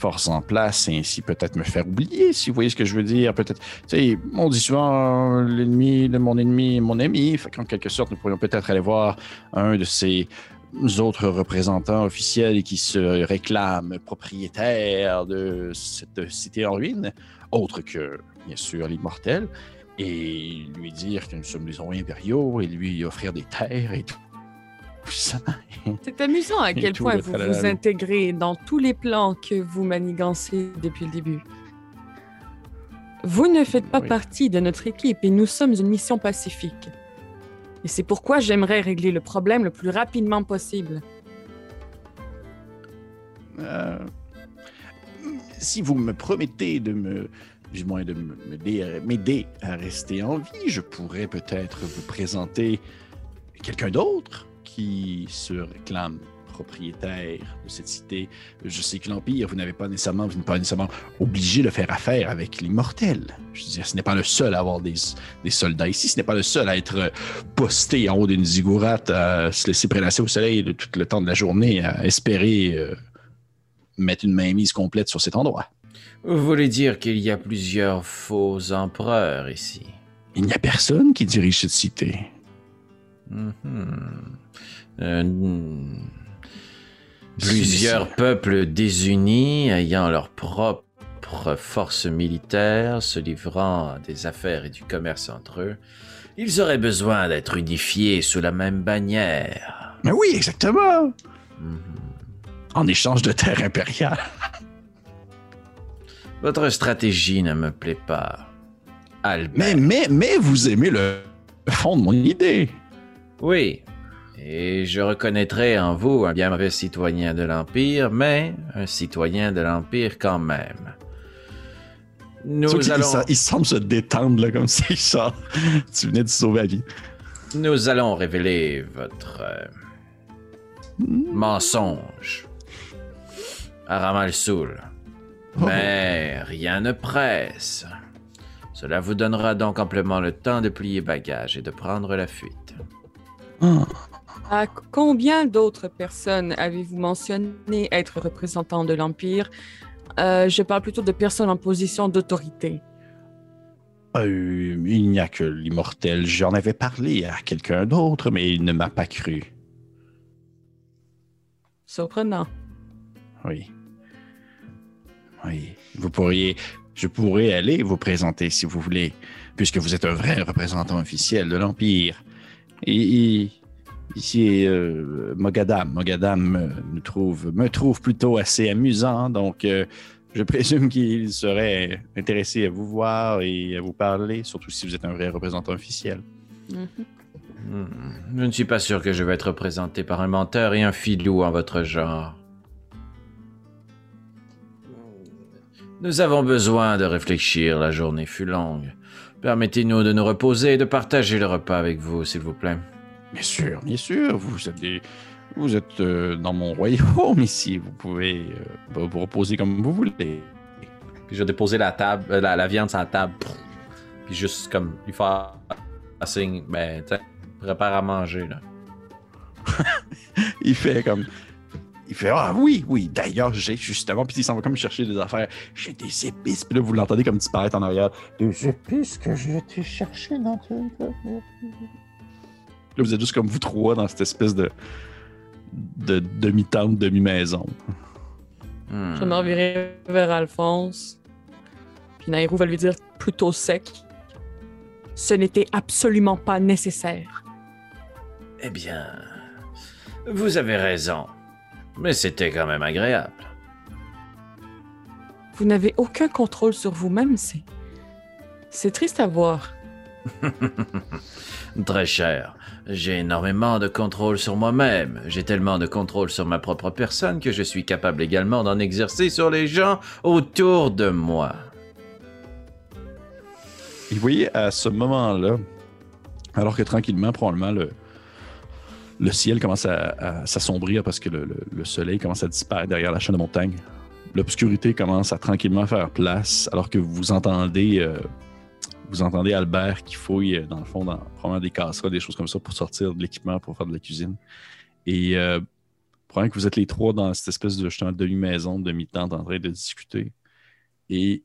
forces en place et ainsi peut-être me faire oublier, si vous voyez ce que je veux dire. Peut-être, tu sais, on dit souvent euh, l'ennemi de mon ennemi est mon ami. Fait qu'en quelque sorte, nous pourrions peut-être aller voir un de ces autres représentants officiels qui se réclament propriétaires de cette cité en ruine, autre que, bien sûr, l'immortel, et lui dire que nous sommes des impériaux et lui offrir des terres et tout ça. C'est amusant à quel point vous vous intégrez dans tous les plans que vous manigancez depuis le début. Vous ne faites pas Oui. partie de notre équipe et nous sommes une mission pacifique. Et c'est pourquoi j'aimerais régler le problème le plus rapidement possible. Euh, si vous me promettez de me, du moins de m'aider à rester en vie, je pourrais peut-être vous présenter quelqu'un d'autre qui se réclame propriétaire de cette cité. Je sais que l'Empire, vous n'avez pas nécessairement, vous n'êtes pas nécessairement obligé de faire affaire avec l'immortel. Je veux dire, ce n'est pas le seul à avoir des, des soldats ici, ce n'est pas le seul à être posté en haut d'une ziggourate, à se laisser prélasser au soleil de tout le temps de la journée, à espérer euh, mettre une mainmise complète sur cet endroit. Vous voulez dire qu'il y a plusieurs faux empereurs ici? Il n'y a personne qui dirige cette cité. Mhm. Euh. Plusieurs peuples désunis ayant leur propre force militaire, se livrant à des affaires et du commerce entre eux, ils auraient besoin d'être unifiés sous la même bannière. Mais oui, exactement. Mhm. En échange de terre impériale. Votre stratégie ne me plaît pas. Albert. Mais, mais, mais vous aimez le fond de mon idée. Oui. Et je reconnaîtrai en vous un bien mauvais citoyen de l'Empire, mais un citoyen de l'Empire quand même. Nous allons, il, il semble se détendre là, comme si ça, tu venais de sauver la vie. nous allons révéler votre euh, mensonge à Ramal Soul. Oh. Mais rien ne presse. Cela vous donnera donc amplement le temps de plier bagage et de prendre la fuite. À combien d'autres personnes avez-vous mentionné être représentants de l'Empire? Euh, Je parle plutôt de personnes en position d'autorité. Euh, il n'y a que l'immortel. J'en avais parlé à quelqu'un d'autre, mais il ne m'a pas cru. Surprenant. Oui. Oui. Vous pourriez. Je pourrais aller vous présenter si vous voulez, puisque vous êtes un vrai représentant officiel de l'Empire. Ici, euh, Mogadam. Mogadam euh, nous trouve, me trouve plutôt assez amusant, donc euh, je présume qu'il serait intéressé à vous voir et à vous parler, surtout si vous êtes un vrai représentant officiel. Hmm, Je ne suis pas sûr que je vais être représenté par un menteur et un filou en votre genre. Nous avons besoin de réfléchir, la journée fut longue. Permettez-nous de nous reposer et de partager le repas avec vous, s'il vous plaît. Bien sûr, bien sûr, vous êtes des, Vous êtes euh, dans mon royaume ici. Vous pouvez euh, vous reposer comme vous voulez. Puis je vais déposer la table, euh, la, la viande sur la table. Puis juste comme lui faire un signe, ben, prépare à manger, là. Il fait comme. Il fait Ah oui, oui, d'ailleurs, j'ai justement. Puis il s'en va comme chercher des affaires. J'ai des épices. Puis là, vous l'entendez comme disparaître en arrière. Des épices que j'ai été chercher dans tout. Là, vous êtes juste comme vous trois dans cette espèce de. de demi-tente, demi-maison. Hmm. Je m'en virai vers Alphonse. Puis Nairou va lui dire plutôt sec. Ce n'était absolument pas nécessaire. Eh bien, vous avez raison. Mais c'était quand même agréable. Vous n'avez aucun contrôle sur vous-même, c'est. C'est triste à voir. Très cher. J'ai énormément de contrôle sur moi-même. J'ai tellement de contrôle sur ma propre personne que je suis capable également d'en exercer sur les gens autour de moi. Et vous voyez, à ce moment-là, alors que tranquillement, probablement, le, le ciel commence à, s'assombrir parce que le, le- le soleil commence à disparaître derrière la chaîne de montagne. L'obscurité commence à tranquillement faire place, alors que vous entendez, euh, vous entendez Albert qui fouille, euh, dans le fond, dans probablement des casseroles, des choses comme ça, pour sortir de l'équipement, pour faire de la cuisine. Et euh, probablement que vous êtes les trois dans cette espèce de demi-maison, demi-tente en train de discuter. Et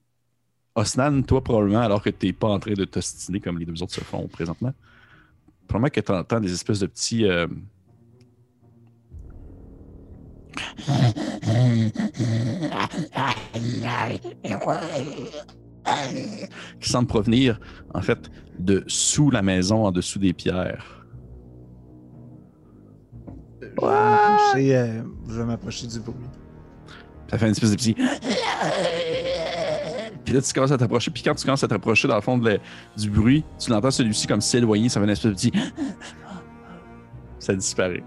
Osnan, toi, probablement, alors que tu n'es pas en train de t'ostiner comme les deux autres se font présentement, probablement que tu entends des espèces de petits. euh, qui semblent provenir, en fait, de sous la maison, en dessous des pierres. Je vais m'approcher, euh, je vais m'approcher du bruit. Ça fait une espèce de petit. Puis là, tu commences à t'approcher. Puis quand tu commences à t'approcher, dans le fond de la- du bruit, tu l'entends celui-ci comme s'éloigner. Ça fait une espèce de petit. Ça disparaît.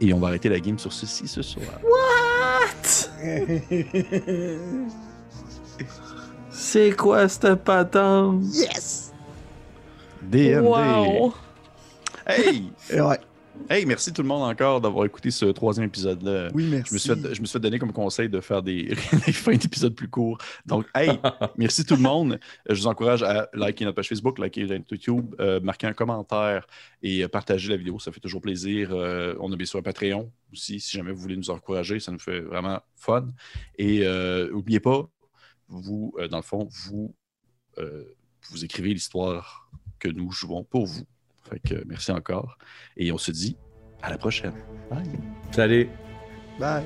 Et on va arrêter la game sur ceci ce soir. C'est quoi cette patente? yes! DMD. Wow! Hey! Et ouais. Hey, merci tout le monde encore d'avoir écouté ce troisième épisode-là. Oui, merci. Je me, suis fait, je me suis fait donner comme conseil de faire des, des fins d'épisodes plus courts. Donc, hey, merci tout le monde. Je vous encourage à liker notre page Facebook, liker notre YouTube, euh, marquer un commentaire et euh, partager la vidéo. Ça fait toujours plaisir. Euh, on a bien sûr un Patreon aussi, si jamais vous voulez nous encourager. Ça nous fait vraiment fun. Et euh, n'oubliez pas, vous, euh, dans le fond, vous, euh, vous écrivez l'histoire que nous jouons pour vous. Fait que merci encore. Et on se dit à la prochaine. Bye. Salut. Bye.